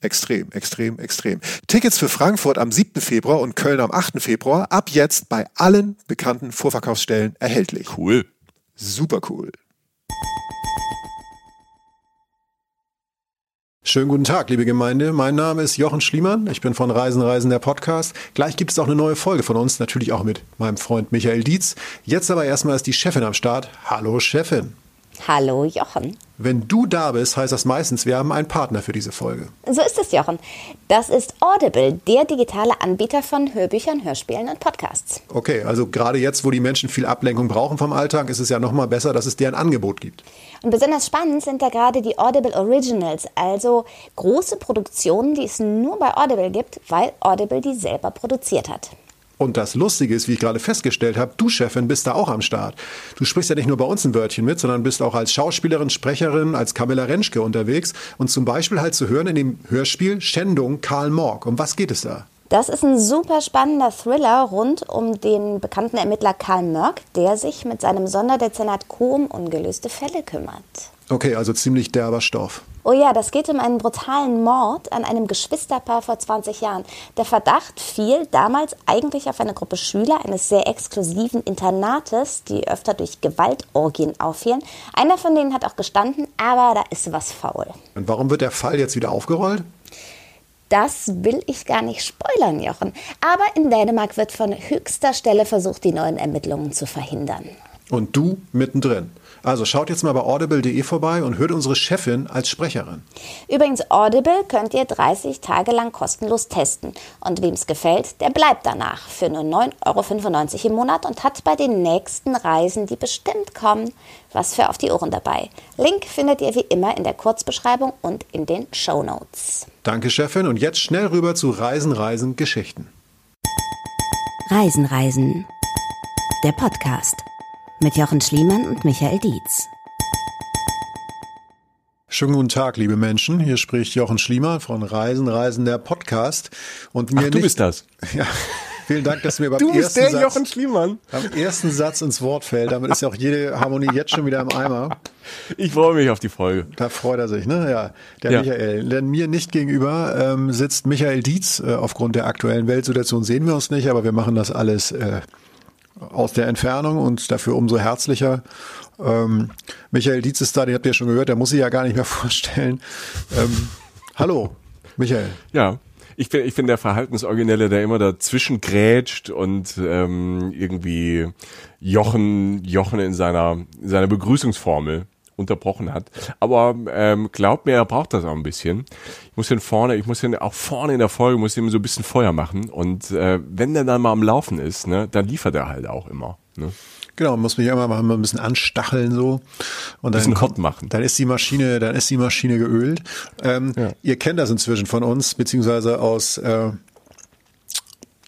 Extrem, extrem, extrem. Tickets für Frankfurt am 7. Februar und Köln am 8. Februar ab jetzt bei allen bekannten Vorverkaufsstellen erhältlich. Cool. Super cool. Schönen guten Tag, liebe Gemeinde. Mein Name ist Jochen Schliemann. Ich bin von Reisen, Reisen, der Podcast. Gleich gibt es auch eine neue Folge von uns, natürlich auch mit meinem Freund Michael Dietz. Jetzt aber erstmal ist die Chefin am Start. Hallo, Chefin. Hallo Jochen. Wenn du da bist, heißt das meistens, wir haben einen Partner für diese Folge. So ist es, Jochen. Das ist Audible, der digitale Anbieter von Hörbüchern, Hörspielen und Podcasts. Okay, also gerade jetzt, wo die Menschen viel Ablenkung brauchen vom Alltag, ist es ja nochmal besser, dass es deren Angebot gibt. Und besonders spannend sind da gerade die Audible Originals, also große Produktionen, die es nur bei Audible gibt, weil Audible die selber produziert hat. Und das Lustige ist, wie ich gerade festgestellt habe, du Chefin bist da auch am Start. Du sprichst ja nicht nur bei uns ein Wörtchen mit, sondern bist auch als Schauspielerin, Sprecherin, als Camilla Rentschke unterwegs und zum Beispiel halt zu hören in dem Hörspiel Schändung Karl Morg. Um was geht es da? Das ist ein super spannender Thriller rund um den bekannten Ermittler Karl Mörk, der sich mit seinem Sonderdezernat Q um ungelöste Fälle kümmert. Okay, also ziemlich derber Stoff. Oh ja, das geht um einen brutalen Mord an einem Geschwisterpaar vor 20 Jahren. Der Verdacht fiel damals eigentlich auf eine Gruppe Schüler eines sehr exklusiven Internates, die öfter durch Gewaltorgien auffielen. Einer von denen hat auch gestanden, aber da ist was faul. Und warum wird der Fall jetzt wieder aufgerollt? Das will ich gar nicht spoilern, Jochen. Aber in Dänemark wird von höchster Stelle versucht, die neuen Ermittlungen zu verhindern. Und du mittendrin. Also schaut jetzt mal bei audible.de vorbei und hört unsere Chefin als Sprecherin. Übrigens, Audible könnt ihr 30 Tage lang kostenlos testen. Und wem es gefällt, der bleibt danach für nur 9,95 Euro im Monat und hat bei den nächsten Reisen, die bestimmt kommen, was für auf die Ohren dabei. Link findet ihr wie immer in der Kurzbeschreibung und in den Show Notes. Danke, Chefin. Und jetzt schnell rüber zu Reisen, Reisen, Geschichten. Reisen, Reisen. Der Podcast mit Jochen Schliemann und Michael Dietz. Schönen guten Tag, liebe Menschen. Hier spricht Jochen Schliemann von Reisen, Reisen, der Podcast. Und mir Ach, du nicht, bist das. Ja. Vielen Dank, dass mir beim du bist der Satz, Jochen Schliemann. Am ersten Satz ins Wort fällt. Damit ist ja auch jede Harmonie jetzt schon wieder im Eimer. Ich freue mich auf die Folge. Da freut er sich, ne? Ja, der ja. Michael. Denn mir nicht gegenüber ähm, sitzt Michael Dietz. Äh, aufgrund der aktuellen Weltsituation sehen wir uns nicht, aber wir machen das alles äh, aus der Entfernung und dafür umso herzlicher. Ähm, Michael Dietz ist da, den habt ihr schon gehört, der muss sich ja gar nicht mehr vorstellen. Ähm, hallo, Michael. Ja, ich bin, ich bin der Verhaltensoriginelle, der immer dazwischen grätscht und ähm, irgendwie Jochen, Jochen in seiner, in seiner Begrüßungsformel unterbrochen hat. Aber ähm, glaubt mir, er braucht das auch ein bisschen. Ich muss den vorne, ich muss den auch vorne in der Folge, muss ihm so ein bisschen Feuer machen. Und äh, wenn der dann mal am Laufen ist, ne, dann liefert er halt auch immer. Ne? Genau, muss mich immer mal ein bisschen anstacheln so und dann bisschen hot machen. Dann ist die Maschine, dann ist die Maschine geölt. Ähm, ja. Ihr kennt das inzwischen von uns beziehungsweise aus äh,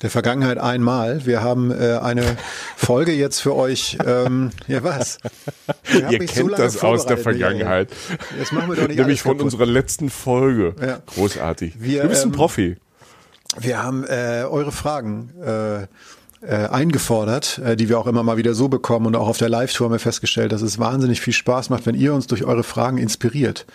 der Vergangenheit einmal. Wir haben äh, eine Folge jetzt für euch. Ähm, ja, was? Ihr kennt so das aus der Vergangenheit. Jetzt machen wir doch nicht Nämlich von unserer letzten Folge. Ja. Großartig. Wir, du bist ein ähm, Profi. Wir haben äh, eure Fragen äh, äh, eingefordert, äh, die wir auch immer mal wieder so bekommen und auch auf der Live-Tour haben wir festgestellt, dass es wahnsinnig viel Spaß macht, wenn ihr uns durch eure Fragen inspiriert.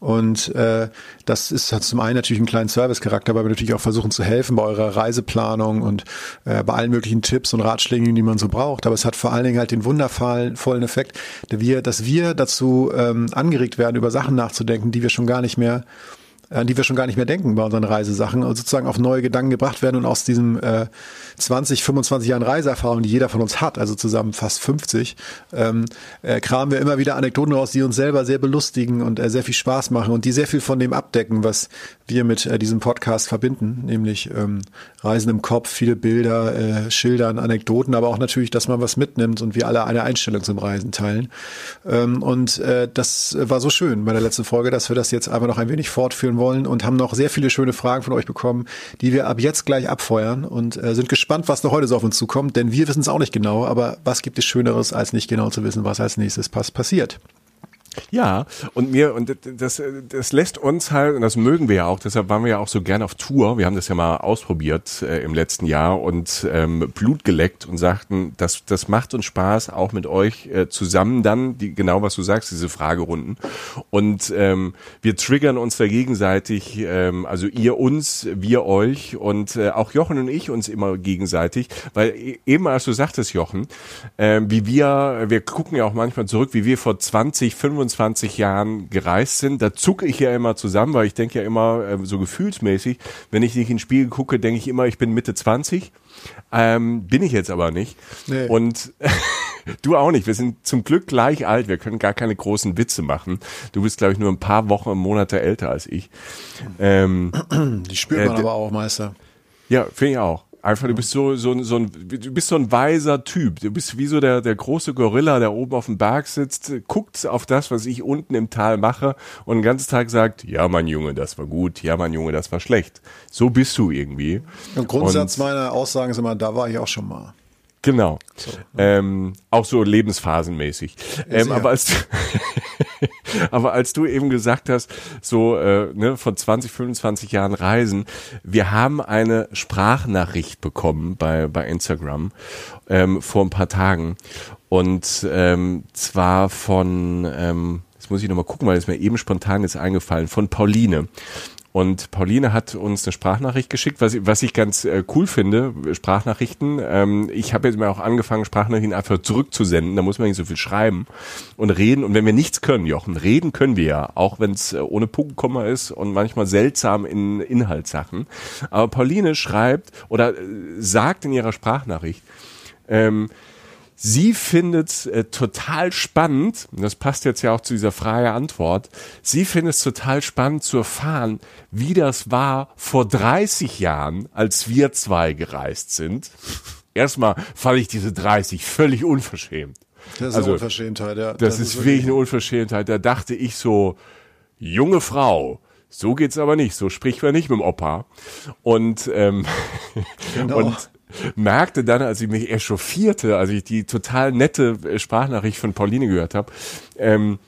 Und äh, das ist hat zum einen natürlich einen kleinen Service-Charakter, weil wir natürlich auch versuchen zu helfen bei eurer Reiseplanung und äh, bei allen möglichen Tipps und Ratschlägen, die man so braucht. Aber es hat vor allen Dingen halt den wundervollen Effekt, dass wir, dass wir dazu ähm, angeregt werden, über Sachen nachzudenken, die wir schon gar nicht mehr an die wir schon gar nicht mehr denken bei unseren Reisesachen und sozusagen auf neue Gedanken gebracht werden und aus diesem äh, 20, 25 Jahren Reiseerfahrung, die jeder von uns hat, also zusammen fast 50, ähm, äh, kramen wir immer wieder Anekdoten raus, die uns selber sehr belustigen und äh, sehr viel Spaß machen und die sehr viel von dem abdecken, was wir mit äh, diesem Podcast verbinden, nämlich ähm, Reisen im Kopf, viele Bilder, äh, Schildern, Anekdoten, aber auch natürlich, dass man was mitnimmt und wir alle eine Einstellung zum Reisen teilen. Ähm, und äh, das war so schön bei der letzten Folge, dass wir das jetzt einfach noch ein wenig fortführen wollen und haben noch sehr viele schöne Fragen von euch bekommen, die wir ab jetzt gleich abfeuern und äh, sind gespannt, was noch heute so auf uns zukommt, denn wir wissen es auch nicht genau, aber was gibt es Schöneres, als nicht genau zu wissen, was als nächstes passiert. Ja, und mir, und das, das lässt uns halt, und das mögen wir ja auch, deshalb waren wir ja auch so gern auf Tour. Wir haben das ja mal ausprobiert äh, im letzten Jahr und ähm, Blut geleckt und sagten, das, das macht uns Spaß, auch mit euch äh, zusammen dann, die, genau was du sagst, diese Fragerunden. Und ähm, wir triggern uns da gegenseitig, ähm, also ihr uns, wir euch und äh, auch Jochen und ich uns immer gegenseitig, weil e, eben als du sagtest, Jochen, äh, wie wir, wir gucken ja auch manchmal zurück, wie wir vor 20, 25 25 Jahren gereist sind, da zucke ich ja immer zusammen, weil ich denke ja immer äh, so gefühlsmäßig, wenn ich nicht in den Spiegel gucke, denke ich immer, ich bin Mitte 20. Ähm, bin ich jetzt aber nicht. Nee. Und du auch nicht. Wir sind zum Glück gleich alt. Wir können gar keine großen Witze machen. Du bist, glaube ich, nur ein paar Wochen, Monate älter als ich. Ähm, Die spürt man äh, aber auch, Meister. Ja, finde ich auch. Einfach, du bist so, so, so ein, du bist so ein weiser Typ. Du bist wie so der, der große Gorilla, der oben auf dem Berg sitzt, guckt auf das, was ich unten im Tal mache und den ganzen Tag sagt, ja, mein Junge, das war gut, ja, mein Junge, das war schlecht. So bist du irgendwie. Im Grundsatz und, meiner Aussagen ist immer, da war ich auch schon mal. Genau. So, ähm, auch so lebensphasenmäßig. Ähm, aber als aber als du eben gesagt hast, so äh, ne, von 20, 25 Jahren Reisen, wir haben eine Sprachnachricht bekommen bei, bei Instagram ähm, vor ein paar Tagen. Und ähm, zwar von, ähm, jetzt muss ich nochmal gucken, weil es mir eben spontan ist eingefallen, von Pauline. Und Pauline hat uns eine Sprachnachricht geschickt, was, was ich ganz äh, cool finde, Sprachnachrichten. Ähm, ich habe jetzt mal auch angefangen, Sprachnachrichten einfach zurückzusenden. Da muss man nicht so viel schreiben und reden. Und wenn wir nichts können, Jochen, reden können wir ja, auch wenn es äh, ohne Punktkomma ist und manchmal seltsam in Inhaltssachen. Aber Pauline schreibt oder äh, sagt in ihrer Sprachnachricht, ähm, Sie findet äh, total spannend, das passt jetzt ja auch zu dieser freie Antwort, sie findet es total spannend zu erfahren, wie das war vor 30 Jahren, als wir zwei gereist sind. Erstmal fand ich diese 30 völlig unverschämt. Das ist also, eine Unverschämtheit, ja. Das, das ist, ist wirklich eine Unverschämtheit. Da dachte ich so, junge Frau, so geht's aber nicht. So spricht man nicht mit dem Opa. Und ähm, genau. und merkte dann, als ich mich echauffierte, als ich die total nette Sprachnachricht von Pauline gehört habe, ähm,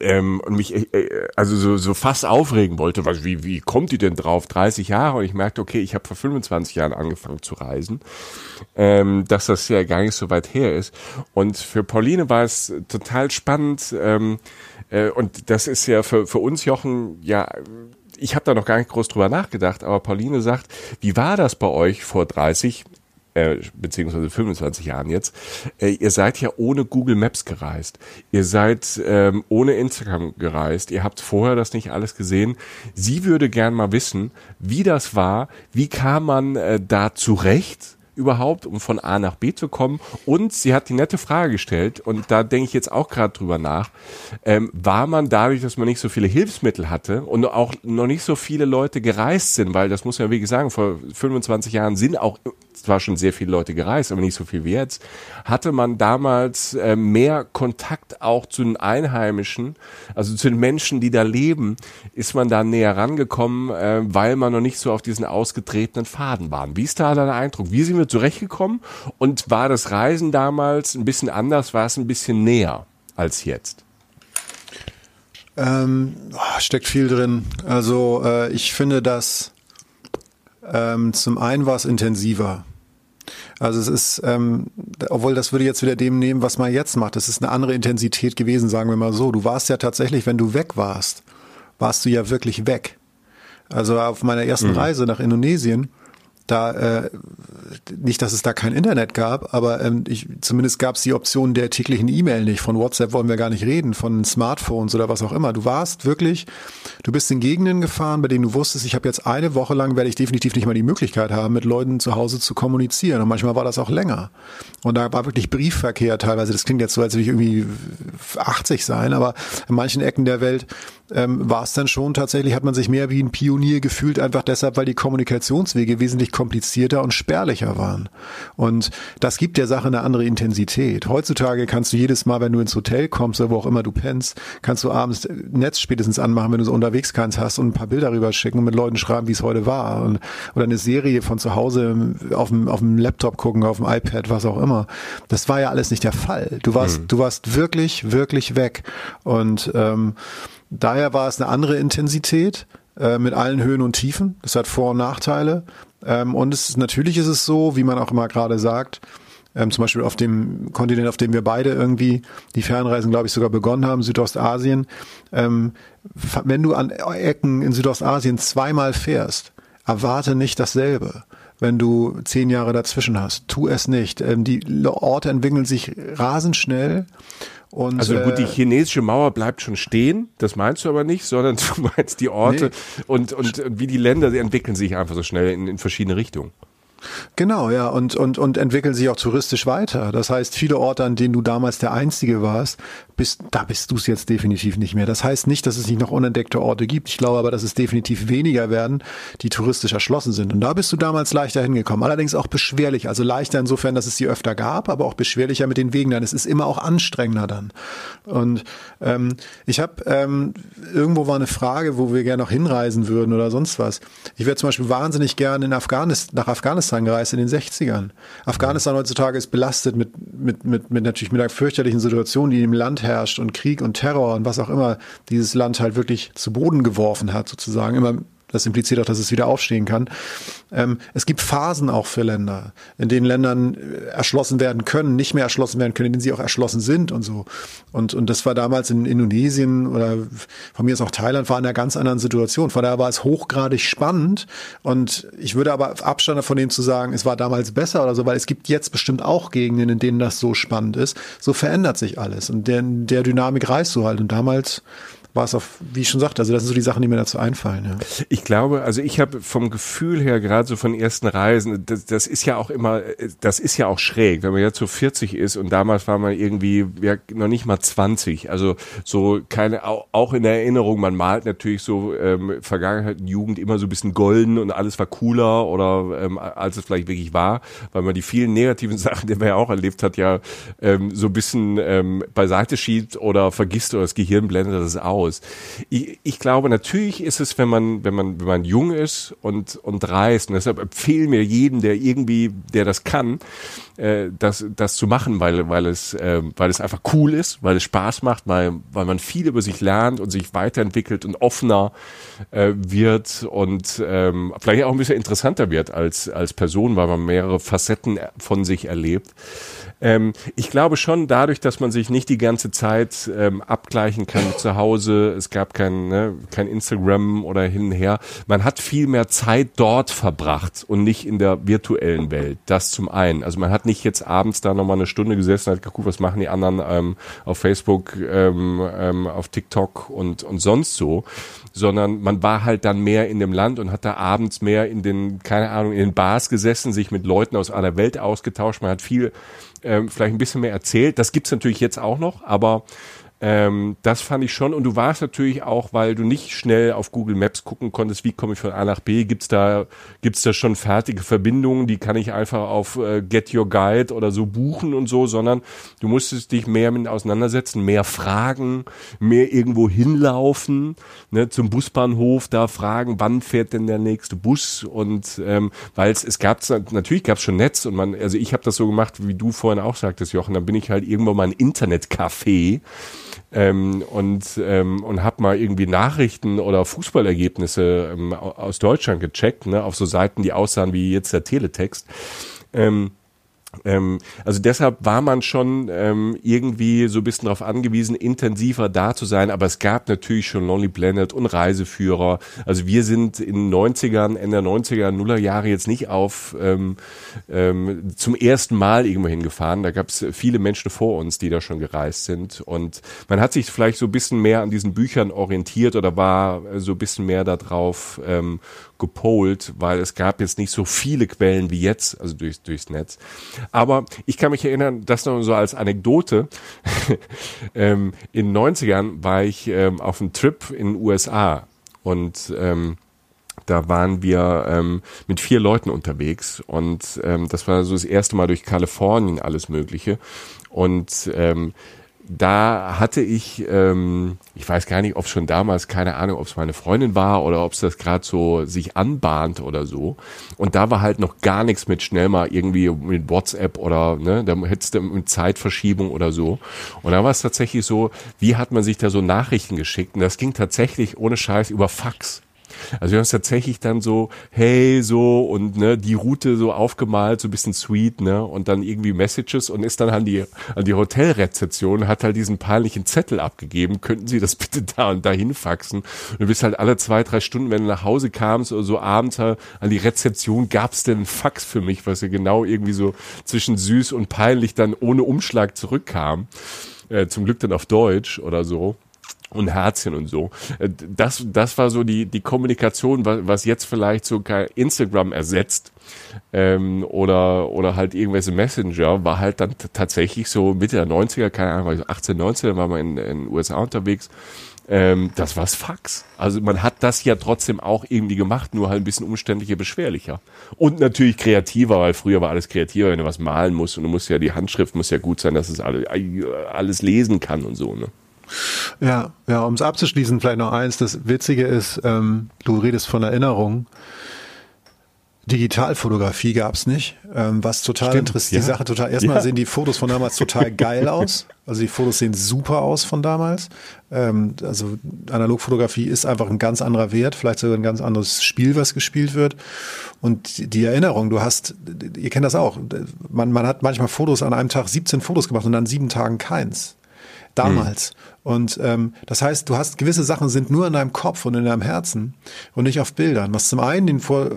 ähm, und mich äh, äh, also so, so fast aufregen wollte, was, wie, wie kommt die denn drauf? 30 Jahre und ich merkte, okay, ich habe vor 25 Jahren angefangen zu reisen, ähm, dass das ja gar nicht so weit her ist. Und für Pauline war es total spannend ähm, äh, und das ist ja für, für uns, Jochen, ja ich habe da noch gar nicht groß drüber nachgedacht, aber Pauline sagt, wie war das bei euch vor 30, äh, beziehungsweise 25 Jahren jetzt? Äh, ihr seid ja ohne Google Maps gereist. Ihr seid ähm, ohne Instagram gereist. Ihr habt vorher das nicht alles gesehen. Sie würde gern mal wissen, wie das war. Wie kam man äh, da zurecht? Überhaupt, um von A nach B zu kommen? Und sie hat die nette Frage gestellt, und da denke ich jetzt auch gerade drüber nach, ähm, war man dadurch, dass man nicht so viele Hilfsmittel hatte und auch noch nicht so viele Leute gereist sind, weil das muss man ja wirklich sagen, vor 25 Jahren sind auch zwar schon sehr viele Leute gereist, aber nicht so viel wie jetzt, hatte man damals äh, mehr Kontakt auch zu den Einheimischen, also zu den Menschen, die da leben, ist man da näher rangekommen, äh, weil man noch nicht so auf diesen ausgetretenen Faden war. Wie ist da dein Eindruck? Wie sind wir zurechtgekommen und war das Reisen damals ein bisschen anders, war es ein bisschen näher als jetzt? Ähm, steckt viel drin. Also äh, ich finde, dass ähm, zum einen war es intensiver. Also es ist, ähm, obwohl das würde jetzt wieder dem nehmen, was man jetzt macht. Das ist eine andere Intensität gewesen, sagen wir mal so. Du warst ja tatsächlich, wenn du weg warst, warst du ja wirklich weg. Also auf meiner ersten mhm. Reise nach Indonesien, da äh, nicht, dass es da kein Internet gab, aber ähm, ich, zumindest gab es die Option der täglichen E-Mail nicht. Von WhatsApp wollen wir gar nicht reden, von Smartphones oder was auch immer. Du warst wirklich, du bist in Gegenden gefahren, bei denen du wusstest, ich habe jetzt eine Woche lang, werde ich definitiv nicht mal die Möglichkeit haben, mit Leuten zu Hause zu kommunizieren. Und manchmal war das auch länger. Und da war wirklich Briefverkehr teilweise. Das klingt jetzt so, als würde ich irgendwie 80 sein, aber in manchen Ecken der Welt ähm, war es dann schon tatsächlich, hat man sich mehr wie ein Pionier gefühlt, einfach deshalb, weil die Kommunikationswege wesentlich komplizierter und spärlicher waren. Und das gibt der Sache eine andere Intensität. Heutzutage kannst du jedes Mal, wenn du ins Hotel kommst oder wo auch immer du pennst, kannst du abends Netz spätestens anmachen, wenn du so unterwegs keins hast und ein paar Bilder rüberschicken und mit Leuten schreiben, wie es heute war. Und, oder eine Serie von zu Hause auf dem, auf dem Laptop gucken, auf dem iPad, was auch immer. Das war ja alles nicht der Fall. Du warst, mhm. du warst wirklich, wirklich weg. Und ähm, Daher war es eine andere Intensität äh, mit allen Höhen und Tiefen. Das hat Vor- und Nachteile. Ähm, und es natürlich ist es so, wie man auch immer gerade sagt, ähm, zum Beispiel auf dem Kontinent, auf dem wir beide irgendwie die Fernreisen, glaube ich, sogar begonnen haben, Südostasien. Ähm, wenn du an Ecken in Südostasien zweimal fährst, erwarte nicht dasselbe wenn du zehn Jahre dazwischen hast. Tu es nicht. Die Orte entwickeln sich rasend schnell und, also gut, die äh, chinesische Mauer bleibt schon stehen, das meinst du aber nicht, sondern du meinst die Orte nee. und, und, und wie die Länder, die entwickeln sich einfach so schnell in, in verschiedene Richtungen. Genau, ja, und, und, und entwickeln sich auch touristisch weiter. Das heißt, viele Orte, an denen du damals der Einzige warst, bist, da bist du es jetzt definitiv nicht mehr. Das heißt nicht, dass es nicht noch unentdeckte Orte gibt. Ich glaube aber, dass es definitiv weniger werden, die touristisch erschlossen sind. Und da bist du damals leichter hingekommen. Allerdings auch beschwerlich. Also leichter insofern, dass es sie öfter gab, aber auch beschwerlicher mit den Wegen dann. Es ist immer auch anstrengender dann. Und ähm, ich habe ähm, irgendwo war eine Frage, wo wir gerne noch hinreisen würden oder sonst was. Ich wäre zum Beispiel wahnsinnig gerne in Afghanistan, nach Afghanistan gereist in den 60ern. Afghanistan heutzutage ist belastet mit, mit, mit, mit natürlich mit einer fürchterlichen Situation, die im Land herrscht und Krieg und Terror und was auch immer dieses Land halt wirklich zu Boden geworfen hat, sozusagen. Immer das impliziert auch, dass es wieder aufstehen kann. Ähm, es gibt Phasen auch für Länder, in denen Ländern äh, erschlossen werden können, nicht mehr erschlossen werden können, in denen sie auch erschlossen sind und so. Und, und das war damals in Indonesien oder von mir ist auch Thailand, war in einer ganz anderen Situation. Von daher war es hochgradig spannend. Und ich würde aber Abstand davon nehmen zu sagen, es war damals besser oder so, weil es gibt jetzt bestimmt auch Gegenden, in denen das so spannend ist. So verändert sich alles. Und der, der Dynamik reißt du halt. Und damals war es auf, wie ich schon sagte, also das sind so die Sachen, die mir dazu einfallen. Ja. Ich glaube, also ich habe vom Gefühl her, gerade so von ersten Reisen, das, das ist ja auch immer, das ist ja auch schräg, wenn man jetzt so 40 ist und damals war man irgendwie ja, noch nicht mal 20. Also so keine, auch in der Erinnerung, man malt natürlich so ähm, Vergangenheit und Jugend immer so ein bisschen golden und alles war cooler oder ähm, als es vielleicht wirklich war, weil man die vielen negativen Sachen, die man ja auch erlebt hat, ja ähm, so ein bisschen ähm, beiseite schiebt oder vergisst oder das Gehirn blendet das aus aus. Ich, ich glaube, natürlich ist es, wenn man, wenn man, wenn man jung ist und, und reist, und deshalb empfehlen mir jeden, der irgendwie, der das kann, äh, das, das zu machen, weil, weil es, äh, weil es einfach cool ist, weil es Spaß macht, weil, weil man viel über sich lernt und sich weiterentwickelt und offener äh, wird und ähm, vielleicht auch ein bisschen interessanter wird als, als Person, weil man mehrere Facetten von sich erlebt. Ähm, ich glaube schon, dadurch, dass man sich nicht die ganze Zeit ähm, abgleichen kann zu Hause, es gab kein, ne, kein Instagram oder hin und her, man hat viel mehr Zeit dort verbracht und nicht in der virtuellen Welt. Das zum einen. Also man hat nicht jetzt abends da nochmal eine Stunde gesessen und hat geguckt, was machen die anderen ähm, auf Facebook, ähm, ähm, auf TikTok und, und sonst so, sondern man war halt dann mehr in dem Land und hat da abends mehr in den, keine Ahnung, in den Bars gesessen, sich mit Leuten aus aller Welt ausgetauscht. Man hat viel ähm, vielleicht ein bisschen mehr erzählt. Das gibt's natürlich jetzt auch noch, aber ähm, das fand ich schon. Und du warst natürlich auch, weil du nicht schnell auf Google Maps gucken konntest, wie komme ich von A nach B, gibt's da, gibt's da schon fertige Verbindungen, die kann ich einfach auf äh, Get Your Guide oder so buchen und so, sondern du musstest dich mehr mit auseinandersetzen, mehr fragen, mehr irgendwo hinlaufen, ne, zum Busbahnhof, da fragen, wann fährt denn der nächste Bus und ähm, weil es, es gab natürlich gab's schon Netz und man, also ich habe das so gemacht, wie du vorhin auch sagtest, Jochen, dann bin ich halt irgendwann mal ein Internetcafé ähm, und, ähm, und habe mal irgendwie Nachrichten oder Fußballergebnisse ähm, aus Deutschland gecheckt, ne, auf so Seiten, die aussahen wie jetzt der Teletext. Ähm, ähm, also deshalb war man schon ähm, irgendwie so ein bisschen darauf angewiesen, intensiver da zu sein, aber es gab natürlich schon Lonely Planet und Reiseführer. Also wir sind in den 90ern, Ende der 90er, Nuller Jahre jetzt nicht auf ähm, ähm, zum ersten Mal irgendwo hingefahren. Da gab es viele Menschen vor uns, die da schon gereist sind und man hat sich vielleicht so ein bisschen mehr an diesen Büchern orientiert oder war so ein bisschen mehr darauf ähm, gepolt, weil es gab jetzt nicht so viele Quellen wie jetzt, also durch, durchs Netz. Aber ich kann mich erinnern, das noch so als Anekdote. ähm, in den 90ern war ich ähm, auf einem Trip in den USA und ähm, da waren wir ähm, mit vier Leuten unterwegs und ähm, das war so das erste Mal durch Kalifornien alles Mögliche. Und ähm, da hatte ich, ähm, ich weiß gar nicht, ob schon damals, keine Ahnung, ob es meine Freundin war oder ob es das gerade so sich anbahnt oder so. Und da war halt noch gar nichts mit schnell mal irgendwie mit WhatsApp oder, ne, da hättest du mit Zeitverschiebung oder so. Und da war es tatsächlich so, wie hat man sich da so Nachrichten geschickt? Und das ging tatsächlich ohne Scheiß über Fax. Also wir haben es tatsächlich dann so, hey, so und ne, die Route so aufgemalt, so ein bisschen sweet, ne, und dann irgendwie Messages und ist dann an die, an die Hotelrezeption, hat halt diesen peinlichen Zettel abgegeben, könnten Sie das bitte da und dahin faxen? Und du bist halt alle zwei, drei Stunden, wenn du nach Hause kamst oder so abends halt an die Rezeption, gab's denn einen Fax für mich, was ja genau irgendwie so zwischen süß und peinlich dann ohne Umschlag zurückkam. Äh, zum Glück dann auf Deutsch oder so und Herzchen und so. Äh, das, das war so die, die Kommunikation, was, jetzt vielleicht sogar Instagram ersetzt ähm, oder, oder halt irgendwelche Messenger, war halt dann tatsächlich so Mitte der 90er, keine Ahnung, 18, 19, war man in, in den USA unterwegs. Ähm, das war's Fax. Also man hat das ja trotzdem auch irgendwie gemacht, nur halt ein bisschen umständlicher, beschwerlicher. Und natürlich kreativer, weil früher war alles kreativer, wenn du was malen musst und du musst ja, die Handschrift muss ja gut sein, dass es alle, alles lesen kann und so, ne? Ja, ja, um es abzuschließen, vielleicht noch eins. Das Witzige ist, ähm, du redest von Erinnerungen. Digitalfotografie gab's nicht, ähm, was total interessant. Ja. Die Sache total. Erstmal ja. sehen die Fotos von damals total geil aus. Also die Fotos sehen super aus von damals. Ähm, also Analogfotografie ist einfach ein ganz anderer Wert, vielleicht sogar ein ganz anderes Spiel, was gespielt wird. Und die Erinnerung, du hast, ihr kennt das auch. Man, man hat manchmal Fotos an einem Tag 17 Fotos gemacht und an sieben Tagen keins. Damals. Hm. Und ähm, das heißt, du hast gewisse Sachen sind nur in deinem Kopf und in deinem Herzen und nicht auf Bildern. Was zum einen den Vor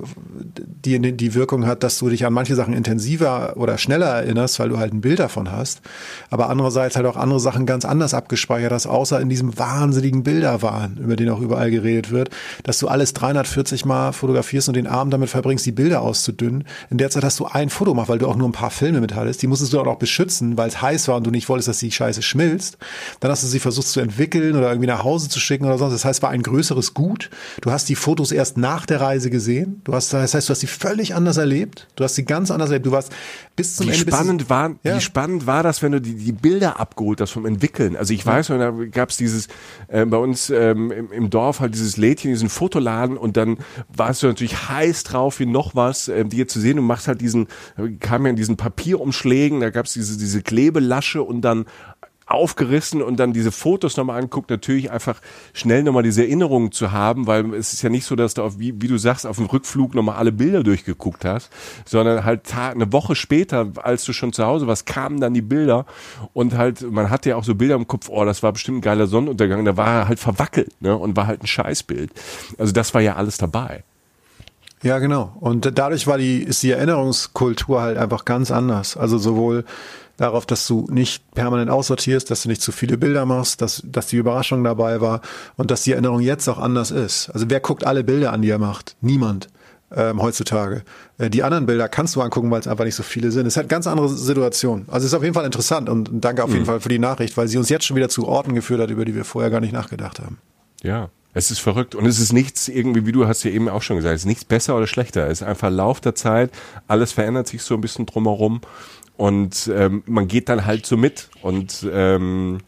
die, die Wirkung hat, dass du dich an manche Sachen intensiver oder schneller erinnerst, weil du halt ein Bild davon hast. Aber andererseits halt auch andere Sachen ganz anders abgespeichert hast, außer in diesem wahnsinnigen Bilderwahn, über den auch überall geredet wird, dass du alles 340 Mal fotografierst und den Abend damit verbringst, die Bilder auszudünnen. In der Zeit hast du ein Foto gemacht, weil du auch nur ein paar Filme mit hattest. Die musstest du auch noch beschützen, weil es heiß war und du nicht wolltest, dass die Scheiße schmilzt. Dann hast du sie versucht, versuchst zu entwickeln oder irgendwie nach Hause zu schicken oder sonst. Das heißt, es war ein größeres Gut. Du hast die Fotos erst nach der Reise gesehen. Du hast, das heißt, du hast sie völlig anders erlebt. Du hast sie ganz anders erlebt. Du warst bis zum wie Ende. Spannend war, ja. Wie spannend war das, wenn du die, die Bilder abgeholt hast vom Entwickeln? Also ich weiß, da gab es dieses, äh, bei uns ähm, im, im Dorf halt dieses Lädchen, diesen Fotoladen und dann warst du natürlich heiß drauf, wie noch was, äh, dir zu sehen. Du machst halt diesen, kam ja in diesen Papierumschlägen, da gab es diese, diese Klebelasche und dann aufgerissen und dann diese Fotos nochmal anguckt, natürlich einfach schnell nochmal diese Erinnerungen zu haben, weil es ist ja nicht so, dass du auf, wie, wie du sagst, auf dem Rückflug nochmal alle Bilder durchgeguckt hast, sondern halt Tag, eine Woche später, als du schon zu Hause warst, kamen dann die Bilder und halt, man hatte ja auch so Bilder im Kopf, oh, das war bestimmt ein geiler Sonnenuntergang, da war er halt verwackelt, ne, und war halt ein Scheißbild. Also das war ja alles dabei. Ja, genau. Und dadurch war die, ist die Erinnerungskultur halt einfach ganz anders. Also sowohl darauf, dass du nicht permanent aussortierst, dass du nicht zu viele Bilder machst, dass, dass die Überraschung dabei war und dass die Erinnerung jetzt auch anders ist. Also wer guckt alle Bilder an, die er macht? Niemand. Ähm, heutzutage. Äh, die anderen Bilder kannst du angucken, weil es einfach nicht so viele sind. Es hat ganz andere Situation. Also es ist auf jeden Fall interessant und danke auf jeden mhm. Fall für die Nachricht, weil sie uns jetzt schon wieder zu Orten geführt hat, über die wir vorher gar nicht nachgedacht haben. Ja, es ist verrückt und es ist nichts irgendwie, wie du hast ja eben auch schon gesagt, es ist nichts besser oder schlechter. Es ist einfach Lauf der Zeit, alles verändert sich so ein bisschen drumherum und ähm, man geht dann halt so mit und ähm,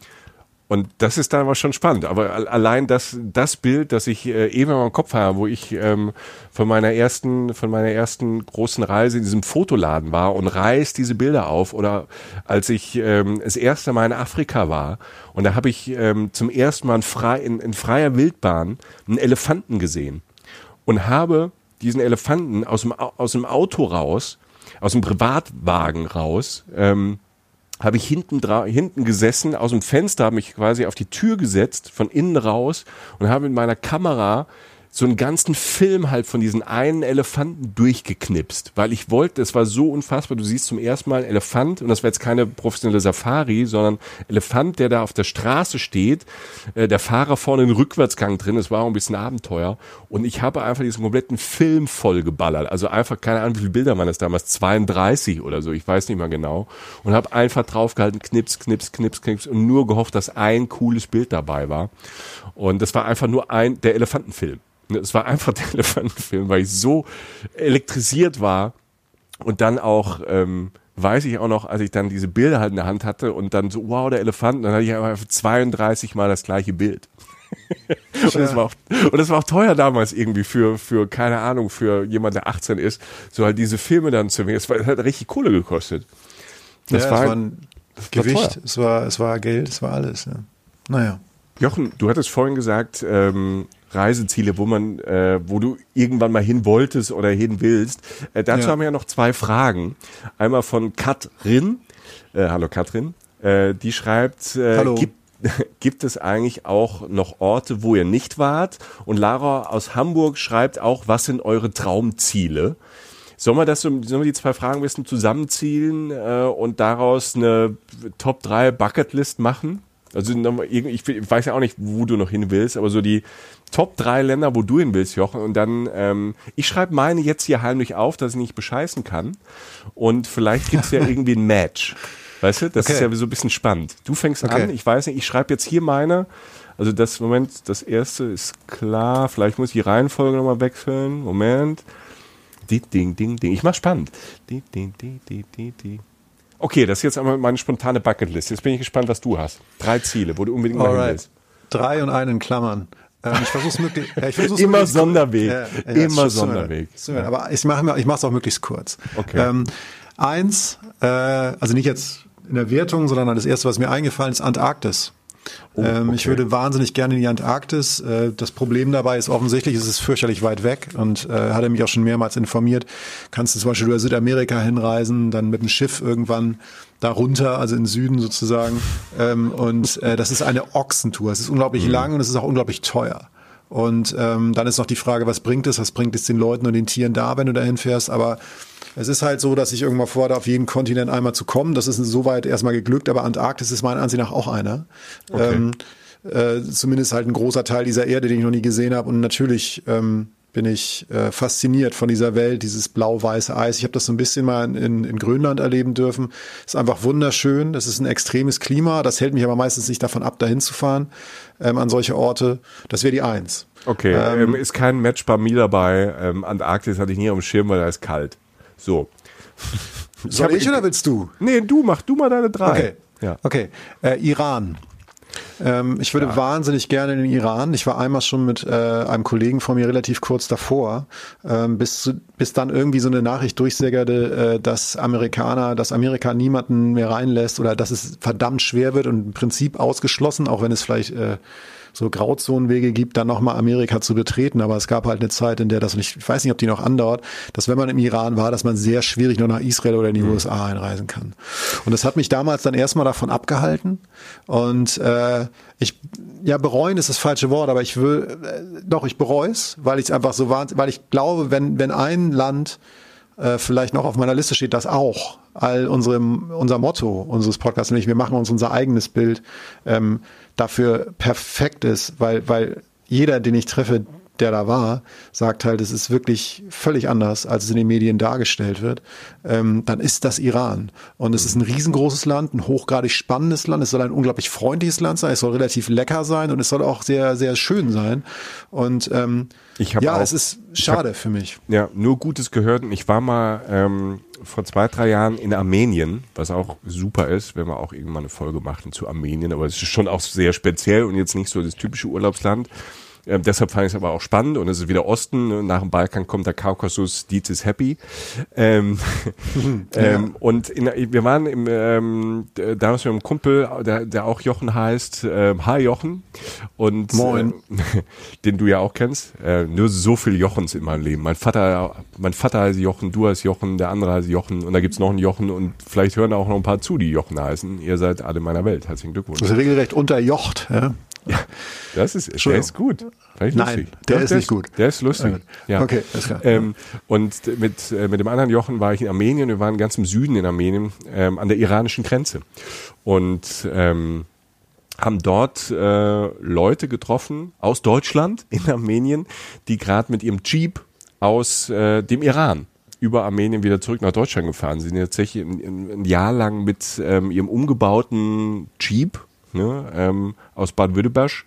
und das ist dann aber schon spannend. Aber allein das, das Bild, das ich äh, eben meinem Kopf habe, wo ich ähm, von meiner ersten, von meiner ersten großen Reise in diesem Fotoladen war und reiß diese Bilder auf. Oder als ich ähm, das erste Mal in Afrika war und da habe ich ähm, zum ersten Mal in, frei, in, in freier Wildbahn einen Elefanten gesehen und habe diesen Elefanten aus dem, aus dem Auto raus aus dem Privatwagen raus. Ähm, habe ich hinten, hinten gesessen, aus dem Fenster, habe mich quasi auf die Tür gesetzt, von innen raus und habe mit meiner Kamera so einen ganzen Film halt von diesen einen Elefanten durchgeknipst, weil ich wollte, es war so unfassbar, du siehst zum ersten Mal einen Elefant und das war jetzt keine professionelle Safari, sondern Elefant, der da auf der Straße steht, äh, der Fahrer vorne in Rückwärtsgang drin, es war auch ein bisschen Abenteuer. Und ich habe einfach diesen kompletten Film voll geballert, also einfach, keine Ahnung, wie viele Bilder waren das damals, 32 oder so, ich weiß nicht mal genau. Und habe einfach draufgehalten, knips, knips, knips, knips und nur gehofft, dass ein cooles Bild dabei war. Und das war einfach nur ein, der Elefantenfilm. Es war einfach der Elefantenfilm, weil ich so elektrisiert war und dann auch, ähm, weiß ich auch noch, als ich dann diese Bilder halt in der Hand hatte und dann so, wow, der Elefant, dann hatte ich einfach 32 Mal das gleiche Bild. und, das war auch, und das war auch teuer damals irgendwie für, für, keine Ahnung, für jemand, der 18 ist, so halt diese Filme dann zu wählen. Es hat richtig Kohle gekostet. Das ja, war, es war ein Gewicht, war es war, es war Geld, es war alles. Ja. Naja. Jochen, du hattest vorhin gesagt, ähm, Reiseziele, wo man, äh, wo du irgendwann mal hin wolltest oder hin willst. Äh, dazu ja. haben wir ja noch zwei Fragen. Einmal von Katrin. Äh, hallo Katrin. Äh, die schreibt, äh, hallo. Gibt, gibt es eigentlich auch noch Orte, wo ihr nicht wart? Und Lara aus Hamburg schreibt auch, was sind eure Traumziele? Sollen wir das so, sollen wir die zwei Fragen ein bisschen zusammenziehen äh, und daraus eine Top 3 Bucketlist machen? Also ich weiß ja auch nicht, wo du noch hin willst, aber so die Top drei Länder, wo du hin willst, Jochen. Und dann, ähm, ich schreibe meine jetzt hier heimlich auf, dass ich nicht bescheißen kann. Und vielleicht gibt's ja irgendwie ein Match. Weißt du, das okay. ist ja so ein bisschen spannend. Du fängst okay. an, ich weiß nicht, ich schreibe jetzt hier meine. Also das Moment, das erste ist klar. Vielleicht muss ich die Reihenfolge nochmal wechseln. Moment. Ding, ding, ding, ding. Ich mach spannend. Ding, ding, ding, ding, ding, ding. Okay, das ist jetzt einmal meine spontane Bucketlist. Jetzt bin ich gespannt, was du hast. Drei Ziele, wo du unbedingt mal hin willst. Drei und einen in Klammern. Ähm, ich versuche es möglich. Ja, ich versuch's Immer Sonderweg. Ja, ja, Immer Sonderweg. Aber ich mache ich es auch möglichst kurz. Okay. Ähm, eins, äh, also nicht jetzt in der Wertung, sondern das erste, was mir eingefallen ist, Antarktis. Oh, ähm, okay. Ich würde wahnsinnig gerne in die Antarktis. Äh, das Problem dabei ist offensichtlich, es ist fürchterlich weit weg und äh, hat er mich auch schon mehrmals informiert. Kannst du zum Beispiel über Südamerika hinreisen, dann mit dem Schiff irgendwann da runter, also in Süden sozusagen. Ähm, und äh, das ist eine Ochsentour. Es ist unglaublich mhm. lang und es ist auch unglaublich teuer. Und ähm, dann ist noch die Frage, was bringt es? Was bringt es den Leuten und den Tieren da, wenn du dahin fährst? Aber es ist halt so, dass ich irgendwann vorhatte, auf jeden Kontinent einmal zu kommen. Das ist soweit erstmal geglückt, aber Antarktis ist meiner Ansicht nach auch einer. Okay. Ähm, äh, zumindest halt ein großer Teil dieser Erde, den ich noch nie gesehen habe. Und natürlich ähm, bin ich äh, fasziniert von dieser Welt, dieses blau-weiße Eis. Ich habe das so ein bisschen mal in, in Grönland erleben dürfen. Ist einfach wunderschön. Das ist ein extremes Klima. Das hält mich aber meistens nicht davon ab, dahin zu fahren ähm, an solche Orte. Das wäre die Eins. Okay, ähm, ähm, ist kein Match bei mir dabei. Ähm, Antarktis hatte ich nie auf dem Schirm, weil da ist kalt. So. Soll ich, ich oder willst du? Nee, du mach du mal deine drei. Okay. Ja. Okay. Äh, Iran. Ähm, ich würde ja. wahnsinnig gerne in den Iran. Ich war einmal schon mit äh, einem Kollegen von mir relativ kurz davor, ähm, bis, bis dann irgendwie so eine Nachricht durchsägerte, äh, dass Amerikaner, dass Amerika niemanden mehr reinlässt oder dass es verdammt schwer wird und im Prinzip ausgeschlossen, auch wenn es vielleicht äh, so Grauzonenwege gibt, dann nochmal Amerika zu betreten. Aber es gab halt eine Zeit, in der das, und ich weiß nicht, ob die noch andauert, dass wenn man im Iran war, dass man sehr schwierig nur nach Israel oder in die mhm. USA einreisen kann. Und das hat mich damals dann erstmal davon abgehalten. Und äh, ich, ja, bereuen ist das falsche Wort, aber ich will, äh, doch, ich bereue es, weil ich es einfach so war, weil ich glaube, wenn, wenn ein Land äh, vielleicht noch auf meiner Liste steht, das auch all unsere, unser Motto unseres Podcasts, nämlich wir machen uns unser eigenes Bild, ähm, dafür perfekt ist, weil, weil jeder, den ich treffe, der da war, sagt halt, es ist wirklich völlig anders, als es in den Medien dargestellt wird, ähm, dann ist das Iran. Und es ist ein riesengroßes Land, ein hochgradig spannendes Land, es soll ein unglaublich freundliches Land sein, es soll relativ lecker sein und es soll auch sehr, sehr schön sein. Und ähm, ja, auch, es ist schade hab, für mich. Ja, nur Gutes gehört und ich war mal ähm, vor zwei, drei Jahren in Armenien, was auch super ist, wenn wir auch irgendwann eine Folge machen zu Armenien, aber es ist schon auch sehr speziell und jetzt nicht so das typische Urlaubsland. Äh, deshalb fand ich es aber auch spannend und es ist wieder Osten. Ne? Nach dem Balkan kommt der Kaukasus, Dietz ist happy. Ähm, ähm, und in, wir waren im, ähm, damals mit einem Kumpel, der, der auch Jochen heißt, äh, Hi Jochen. Und Moin. Äh, den du ja auch kennst. Äh, nur so viel Jochens in meinem Leben. Mein Vater, mein Vater heißt Jochen, du heißt Jochen, der andere heißt Jochen und da gibt's noch einen Jochen und vielleicht hören auch noch ein paar zu, die Jochen heißen. Ihr seid alle meiner Welt. Herzlichen Glückwunsch. Das ist regelrecht unterjocht. Ja? Ja, das ist, der ist gut. Nein, der Doch, ist der nicht gut. Der ist lustig. Ja. Okay, ist klar. Ähm, und mit, äh, mit dem anderen Jochen war ich in Armenien. Wir waren ganz im Süden in Armenien, ähm, an der iranischen Grenze. Und ähm, haben dort äh, Leute getroffen aus Deutschland in Armenien, die gerade mit ihrem Jeep aus äh, dem Iran über Armenien wieder zurück nach Deutschland gefahren sind. Tatsächlich ein, ein Jahr lang mit ähm, ihrem umgebauten Jeep ne, ähm, aus Baden-Württemberg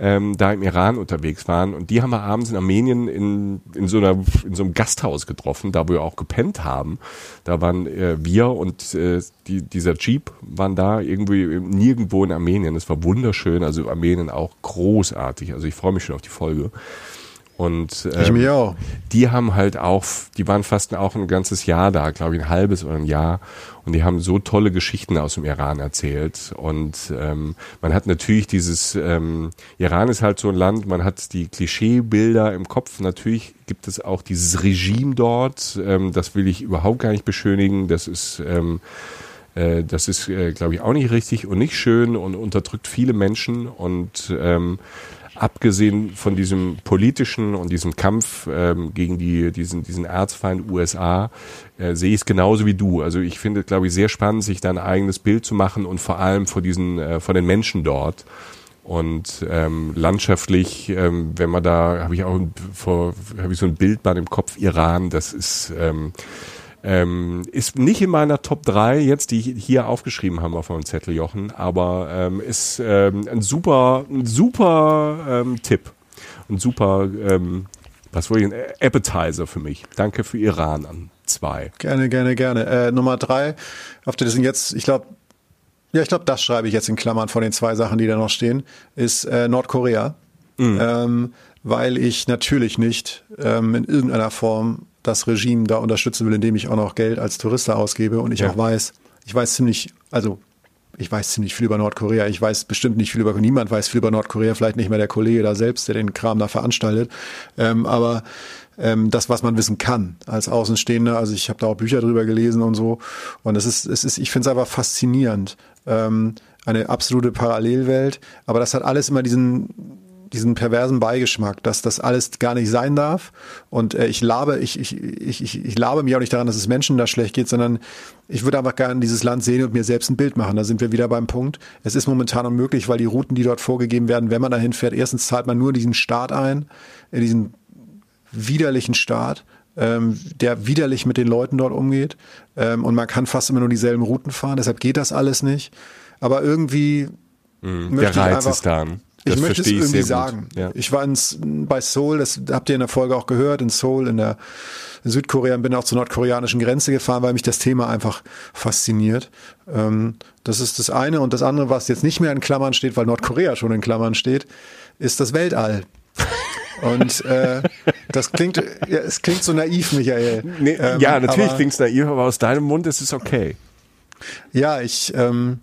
ähm, da im Iran unterwegs waren. Und die haben wir abends in Armenien in, in, so, einer, in so einem Gasthaus getroffen, da wo wir auch gepennt haben. Da waren äh, wir und äh, die, dieser Jeep waren da irgendwie nirgendwo in Armenien. Das war wunderschön. Also Armenien auch großartig. Also ich freue mich schon auf die Folge. Und ähm, ich mir auch. die haben halt auch, die waren fast auch ein ganzes Jahr da, glaube ich, ein halbes oder ein Jahr. Und die haben so tolle Geschichten aus dem Iran erzählt. Und ähm, man hat natürlich dieses, ähm, Iran ist halt so ein Land, man hat die Klischeebilder im Kopf. Natürlich gibt es auch dieses Regime dort. Ähm, das will ich überhaupt gar nicht beschönigen. Das ist ähm, äh, das ist, äh, glaube ich, auch nicht richtig und nicht schön und unterdrückt viele Menschen und ähm, abgesehen von diesem politischen und diesem Kampf ähm, gegen die, diesen, diesen Erzfeind USA, äh, sehe ich es genauso wie du. Also ich finde, glaube ich, sehr spannend, sich da ein eigenes Bild zu machen und vor allem vor diesen, äh, vor den Menschen dort. Und ähm, landschaftlich, ähm, wenn man da, habe ich auch vor, habe ich so ein Bild bei dem Kopf Iran, das ist ähm, ähm, ist nicht in meiner Top 3 jetzt, die ich hier aufgeschrieben haben auf meinem Zettel, Jochen, aber ähm, ist ähm, ein super, ein super ähm, Tipp. Ein super, ähm, was wollte ich, ein Appetizer für mich. Danke für Iran an zwei. Gerne, gerne, gerne. Äh, Nummer drei, auf der sind jetzt, ich glaube, ja, ich glaube, das schreibe ich jetzt in Klammern von den zwei Sachen, die da noch stehen, ist äh, Nordkorea. Mhm. Ähm, weil ich natürlich nicht in irgendeiner Form das Regime da unterstützen will, indem ich auch noch Geld als Tourist ausgebe und ich ja. auch weiß, ich weiß ziemlich, also ich weiß ziemlich viel über Nordkorea. Ich weiß bestimmt nicht viel über, niemand weiß viel über Nordkorea, vielleicht nicht mehr der Kollege da selbst, der den Kram da veranstaltet. Ähm, aber ähm, das, was man wissen kann als Außenstehender, also ich habe da auch Bücher drüber gelesen und so. Und es ist, es ist, ich finde es einfach faszinierend. Ähm, eine absolute Parallelwelt, aber das hat alles immer diesen diesen perversen Beigeschmack, dass das alles gar nicht sein darf. Und äh, ich labe, ich, ich, ich, ich, ich labe mir auch nicht daran, dass es Menschen da schlecht geht, sondern ich würde einfach gerne dieses Land sehen und mir selbst ein Bild machen. Da sind wir wieder beim Punkt. Es ist momentan unmöglich, weil die Routen, die dort vorgegeben werden, wenn man dahin fährt, erstens zahlt man nur diesen Staat ein, in diesen widerlichen Staat ähm, der widerlich mit den Leuten dort umgeht. Ähm, und man kann fast immer nur dieselben Routen fahren, deshalb geht das alles nicht. Aber irgendwie mhm, der Reiz einfach, ist dann. Das ich möchte es irgendwie sagen. Ja. Ich war ins, bei Seoul, das habt ihr in der Folge auch gehört, in Seoul in der in Südkorea und bin auch zur nordkoreanischen Grenze gefahren, weil mich das Thema einfach fasziniert. Ähm, das ist das eine. Und das andere, was jetzt nicht mehr in Klammern steht, weil Nordkorea schon in Klammern steht, ist das Weltall. Und äh, das klingt, ja, es klingt so naiv, Michael. Nee, ähm, ja, natürlich klingt es naiv, aber aus deinem Mund ist es okay. Ja, ich ähm,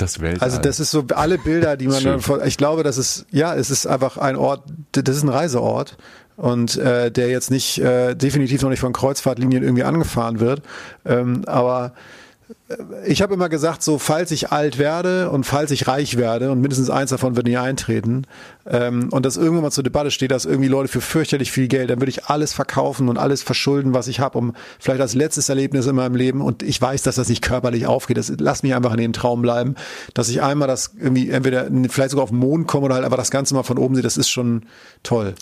das Weltall. Also das ist so alle Bilder, die man, dann, ich glaube, das ist, ja, es ist einfach ein Ort, das ist ein Reiseort und äh, der jetzt nicht, äh, definitiv noch nicht von Kreuzfahrtlinien irgendwie angefahren wird, ähm, aber ich habe immer gesagt, so falls ich alt werde und falls ich reich werde und mindestens eins davon wird nie eintreten ähm, und das irgendwann mal zur Debatte steht, dass irgendwie Leute für fürchterlich viel Geld, dann würde ich alles verkaufen und alles verschulden, was ich habe, um vielleicht als letztes Erlebnis in meinem Leben und ich weiß, dass das nicht körperlich aufgeht. Das, lass mich einfach in den Traum bleiben, dass ich einmal das irgendwie entweder vielleicht sogar auf den Mond komme oder halt einfach das Ganze mal von oben sehe. Das ist schon toll.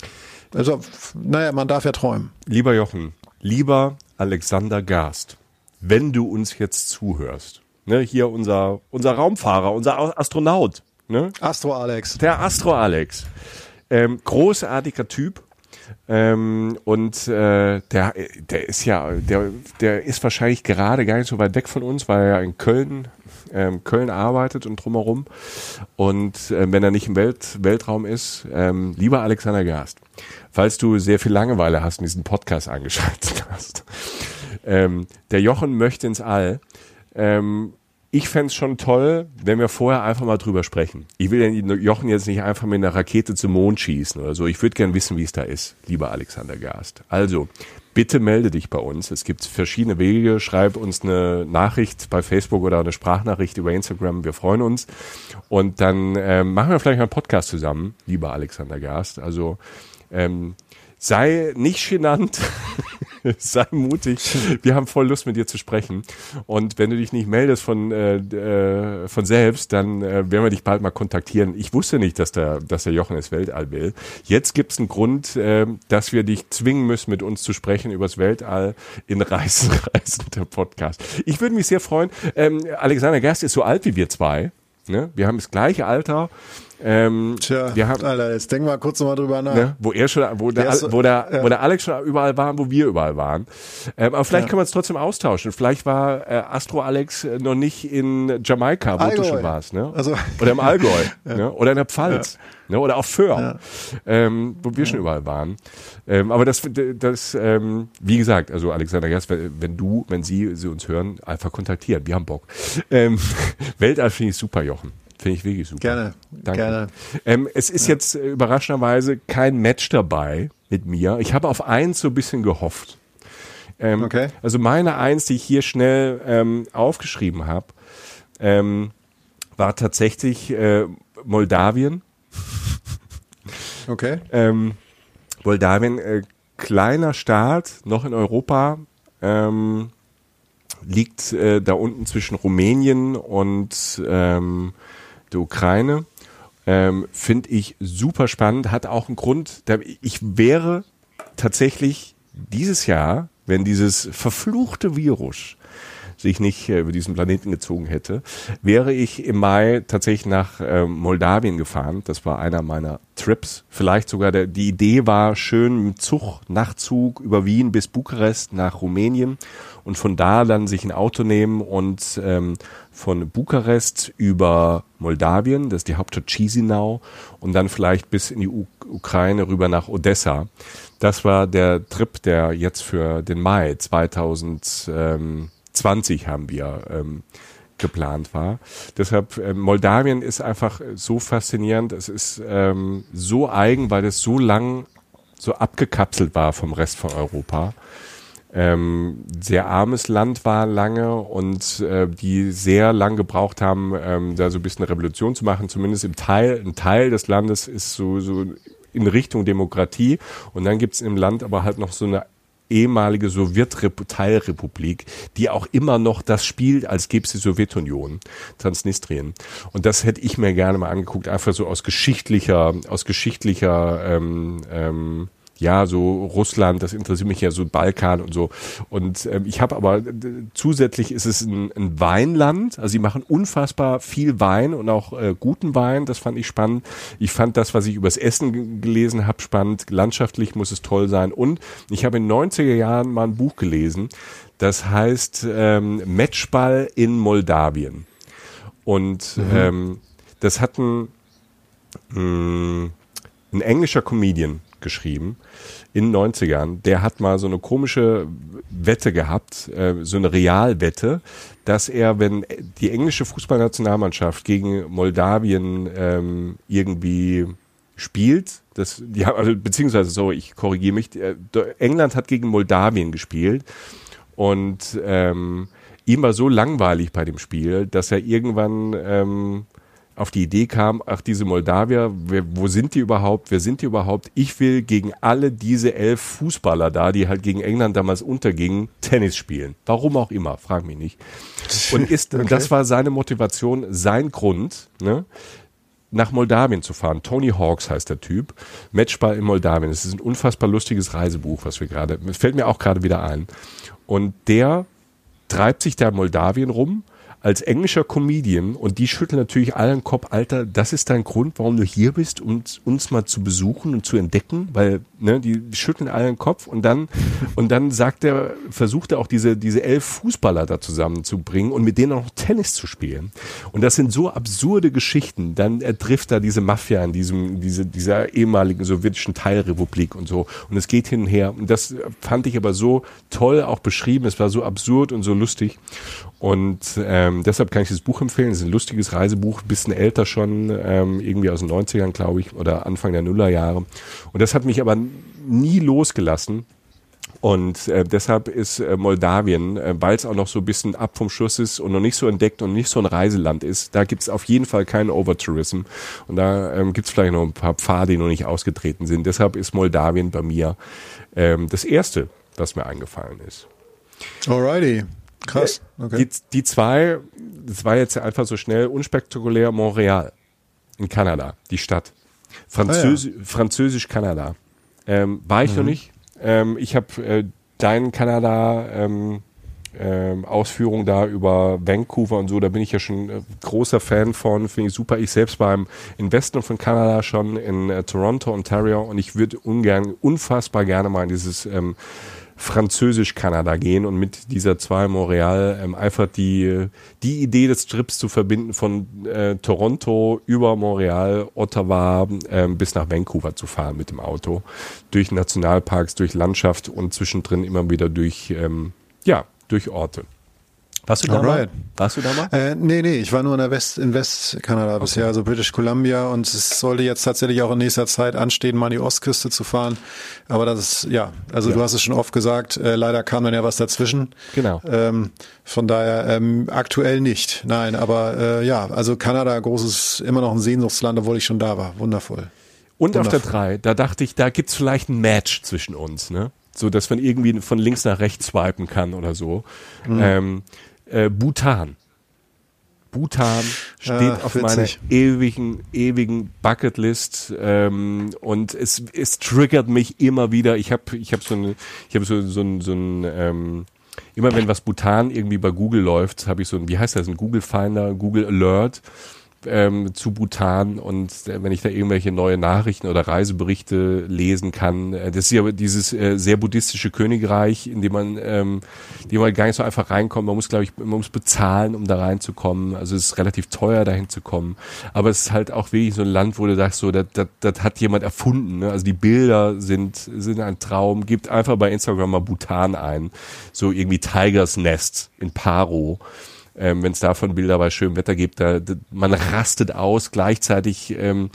Also, naja, man darf ja träumen. Lieber Jochen, lieber Alexander Gast wenn du uns jetzt zuhörst. Ne, hier unser, unser Raumfahrer, unser Astronaut. Ne? Astro Alex. Der Astro Alex. Ähm, großartiger Typ. Ähm, und äh, der, der ist ja, der, der ist wahrscheinlich gerade gar nicht so weit weg von uns, weil er in Köln, ähm, Köln arbeitet und drumherum. Und äh, wenn er nicht im Welt, Weltraum ist, ähm, lieber Alexander Gerst, falls du sehr viel Langeweile hast und diesen Podcast eingeschaltet hast, ähm, der Jochen möchte ins All. Ähm, ich fände schon toll, wenn wir vorher einfach mal drüber sprechen. Ich will den Jochen jetzt nicht einfach mit einer Rakete zum Mond schießen oder so. Ich würde gern wissen, wie es da ist, lieber Alexander Gast. Also, bitte melde dich bei uns. Es gibt verschiedene Wege. Schreib uns eine Nachricht bei Facebook oder eine Sprachnachricht über Instagram. Wir freuen uns. Und dann ähm, machen wir vielleicht mal einen Podcast zusammen, lieber Alexander Gast. Also, ähm, sei nicht genannt. sei mutig. Wir haben voll Lust, mit dir zu sprechen. Und wenn du dich nicht meldest von, äh, äh, von selbst, dann äh, werden wir dich bald mal kontaktieren. Ich wusste nicht, dass der, dass der Jochen ins Weltall will. Jetzt gibt es einen Grund, äh, dass wir dich zwingen müssen, mit uns zu sprechen übers Weltall in Reisen, Reisen der Podcast. Ich würde mich sehr freuen. Ähm, Alexander Gerst ist so alt wie wir zwei. Ne? Wir haben das gleiche Alter. Ähm, Tja, wir haben, Alter, jetzt denk mal kurz nochmal drüber nach. Ne, wo er schon, wo der, der wo der, ja. wo der Alex schon überall war, wo wir überall waren. Ähm, aber vielleicht ja. können wir es trotzdem austauschen. Vielleicht war äh, Astro Alex äh, noch nicht in Jamaika, wo Allgäu. du schon warst, ne? Also, oder im Allgäu, ja. ne? Oder in der Pfalz. Ne? Oder auf Föhr, ähm, wo wir schon überall waren. Ähm, aber das, das, ähm, wie gesagt, also Alexander wenn, wenn du, wenn Sie, Sie uns hören, einfach kontaktieren. Wir haben Bock. Ähm, Weltall finde ich super, Jochen. Finde ich wirklich super. Gerne. Danke. Gerne. Ähm, es ist ja. jetzt äh, überraschenderweise kein Match dabei mit mir. Ich habe auf eins so ein bisschen gehofft. Ähm, okay. Also meine eins, die ich hier schnell ähm, aufgeschrieben habe, ähm, war tatsächlich äh, Moldawien. Okay. Ähm, Moldawien, äh, kleiner Staat, noch in Europa, ähm, liegt äh, da unten zwischen Rumänien und ähm, der Ukraine. Ähm, Finde ich super spannend, hat auch einen Grund. Ich wäre tatsächlich dieses Jahr, wenn dieses verfluchte Virus sich nicht äh, über diesen Planeten gezogen hätte, wäre ich im Mai tatsächlich nach äh, Moldawien gefahren. Das war einer meiner Trips. Vielleicht sogar der, die Idee war schön mit Zug, Nachtzug über Wien bis Bukarest nach Rumänien und von da dann sich ein Auto nehmen und ähm, von Bukarest über Moldawien, das ist die Hauptstadt Chisinau, und dann vielleicht bis in die U Ukraine rüber nach Odessa. Das war der Trip, der jetzt für den Mai 2020 haben wir ähm, geplant war. Deshalb äh, Moldawien ist einfach so faszinierend. Es ist ähm, so eigen, weil es so lang so abgekapselt war vom Rest von Europa ähm, sehr armes Land war lange und äh, die sehr lang gebraucht haben, ähm, da so ein bisschen eine Revolution zu machen. Zumindest im Teil, ein Teil des Landes ist so, so in Richtung Demokratie und dann gibt's im Land aber halt noch so eine ehemalige Sowjetteilrepublik, die auch immer noch das spielt, als gäbe es die Sowjetunion, Transnistrien. Und das hätte ich mir gerne mal angeguckt, einfach so aus geschichtlicher, aus geschichtlicher ähm, ähm, ja, so Russland, das interessiert mich ja so Balkan und so. Und ähm, ich habe aber zusätzlich ist es ein, ein Weinland, also sie machen unfassbar viel Wein und auch äh, guten Wein, das fand ich spannend. Ich fand das, was ich übers Essen gelesen habe, spannend. Landschaftlich muss es toll sein. Und ich habe in 90er Jahren mal ein Buch gelesen, das heißt ähm, Matchball in Moldawien. Und mhm. ähm, das hat ein, mh, mm, ein englischer Comedian geschrieben in den 90ern, der hat mal so eine komische Wette gehabt, äh, so eine Realwette, dass er, wenn die englische Fußballnationalmannschaft gegen Moldawien ähm, irgendwie spielt, das, die haben, also, beziehungsweise so, ich korrigiere mich, äh, England hat gegen Moldawien gespielt und ähm, ihm war so langweilig bei dem Spiel, dass er irgendwann ähm, auf die Idee kam, ach, diese Moldawier, wer, wo sind die überhaupt, wer sind die überhaupt? Ich will gegen alle diese elf Fußballer da, die halt gegen England damals untergingen, Tennis spielen. Warum auch immer, frag mich nicht. Und ist, okay. das war seine Motivation, sein Grund, ne? nach Moldawien zu fahren. Tony Hawks heißt der Typ. Matchball in Moldawien. Es ist ein unfassbar lustiges Reisebuch, was wir gerade, fällt mir auch gerade wieder ein. Und der treibt sich da in Moldawien rum als englischer Comedian und die schütteln natürlich allen Kopf, Alter, das ist dein Grund, warum du hier bist, um uns mal zu besuchen und zu entdecken, weil ne, die schütteln allen Kopf und dann und dann sagt er, versucht er auch diese diese elf Fußballer da zusammenzubringen und mit denen auch Tennis zu spielen. Und das sind so absurde Geschichten. Dann er trifft da diese Mafia in diesem diese dieser ehemaligen sowjetischen Teilrepublik und so und es geht hin und her und das fand ich aber so toll auch beschrieben. Es war so absurd und so lustig und ähm, deshalb kann ich das Buch empfehlen. Es ist ein lustiges Reisebuch, bisschen älter schon, ähm, irgendwie aus den 90ern, glaube ich, oder Anfang der Nullerjahre. Und das hat mich aber nie losgelassen. Und äh, deshalb ist äh, Moldawien, äh, weil es auch noch so ein bisschen ab vom Schuss ist und noch nicht so entdeckt und nicht so ein Reiseland ist, da gibt es auf jeden Fall keinen Overtourism. Und da ähm, gibt es vielleicht noch ein paar Pfade, die noch nicht ausgetreten sind. Deshalb ist Moldawien bei mir ähm, das Erste, was mir eingefallen ist. Alrighty. Krass. Okay. Die, die zwei, das war jetzt einfach so schnell, unspektakulär Montreal in Kanada, die Stadt. Französ ah, ja. Französisch-Kanada. Ähm, war ich mhm. noch nicht. Ähm, ich habe äh, deinen Kanada ähm, ähm, Ausführung da über Vancouver und so, da bin ich ja schon äh, großer Fan von, finde ich super. Ich selbst war im, im Westen von Kanada schon in äh, Toronto, Ontario und ich würde ungern, unfassbar gerne mal in dieses ähm, Französisch-Kanada gehen und mit dieser zwei Montreal ähm, einfach die, die Idee des Trips zu verbinden von äh, Toronto über Montreal, Ottawa ähm, bis nach Vancouver zu fahren mit dem Auto. Durch Nationalparks, durch Landschaft und zwischendrin immer wieder durch, ähm, ja, durch Orte. Warst du da Alright. mal? Warst du da mal? Äh, nee, nee, ich war nur in der West, in Westkanada okay. bisher, also British Columbia und es sollte jetzt tatsächlich auch in nächster Zeit anstehen, mal an die Ostküste zu fahren. Aber das ist, ja, also ja. du hast es schon oft gesagt, äh, leider kam dann ja was dazwischen. Genau. Ähm, von daher ähm, aktuell nicht. Nein, aber äh, ja, also Kanada, großes, immer noch ein Sehnsuchtsland, obwohl ich schon da war. Wundervoll. Und Wundervoll. auf der 3, da dachte ich, da gibt's vielleicht ein Match zwischen uns, ne? So, dass man irgendwie von links nach rechts swipen kann oder so. Mhm. Ähm, äh, Bhutan. Bhutan steht ah, auf meiner ewigen, ewigen Bucketlist ähm, und es, es triggert mich immer wieder. Ich habe ich hab so eine, ich habe so, so ein, so ein ähm, immer wenn was Bhutan irgendwie bei Google läuft, habe ich so ein, wie heißt das, ein Google Finder, Google Alert ähm, zu Bhutan und äh, wenn ich da irgendwelche neue Nachrichten oder Reiseberichte lesen kann, äh, das ist ja dieses äh, sehr buddhistische Königreich, in dem man, ähm, in dem man gar nicht so einfach reinkommt. Man muss, glaube ich, man muss bezahlen, um da reinzukommen. Also es ist relativ teuer, dahin zu kommen. Aber es ist halt auch wirklich so ein Land, wo du sagst, so, das, das, das hat jemand erfunden. Ne? Also die Bilder sind, sind ein Traum. Gibt einfach bei Instagram mal Bhutan ein. So irgendwie Tigers Nest in Paro ähm, wenn es davon Bilder bei schönem Wetter gibt, da, man rastet aus. Gleichzeitig ähm,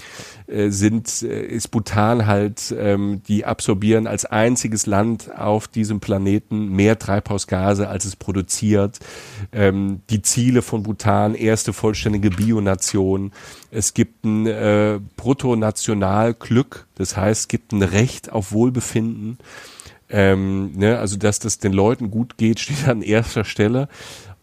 äh, sind äh, ist Bhutan halt, ähm, die absorbieren als einziges Land auf diesem Planeten mehr Treibhausgase, als es produziert. Ähm, die Ziele von Bhutan, erste vollständige Bionation. Es gibt ein äh, Bruttonationalglück, das heißt, es gibt ein Recht auf Wohlbefinden. Ähm, ne, also dass das den Leuten gut geht, steht an erster Stelle.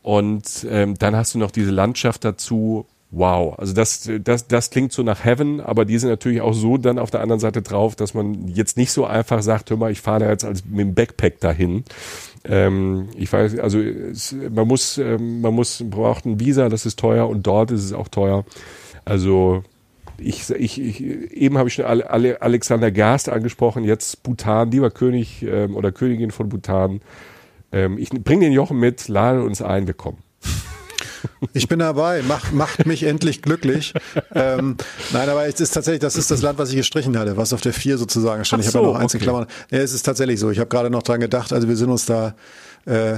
Und ähm, dann hast du noch diese Landschaft dazu. Wow, also das, das, das klingt so nach Heaven, aber die sind natürlich auch so dann auf der anderen Seite drauf, dass man jetzt nicht so einfach sagt, hör mal, ich fahre da jetzt als mit dem Backpack dahin. Ähm, ich weiß, also es, man muss, ähm, man muss, braucht ein Visa, das ist teuer und dort ist es auch teuer. Also ich, ich, ich eben habe ich schon Ale, Alexander Gast angesprochen, jetzt Bhutan, lieber König ähm, oder Königin von Bhutan. Ähm, ich bringe den Jochen mit, lade uns ein, wir kommen. Ich bin dabei, macht, macht mich endlich glücklich. Ähm, nein, aber es ist tatsächlich, das ist das Land, was ich gestrichen hatte, was auf der 4 sozusagen stand. Ach ich habe ja noch eins okay. in Klammern. Ja, es ist tatsächlich so. Ich habe gerade noch dran gedacht, also wir sind uns da, äh,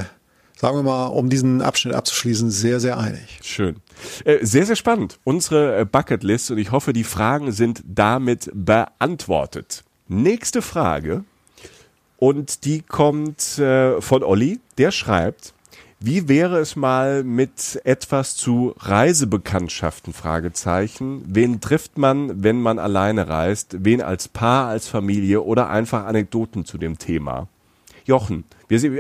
sagen wir mal, um diesen Abschnitt abzuschließen, sehr, sehr einig. Schön. Äh, sehr, sehr spannend. Unsere äh, Bucketlist und ich hoffe, die Fragen sind damit beantwortet. Nächste Frage und die kommt äh, von Olli, der schreibt, wie wäre es mal mit etwas zu Reisebekanntschaften? Fragezeichen. Wen trifft man, wenn man alleine reist? Wen als Paar, als Familie oder einfach Anekdoten zu dem Thema? Jochen,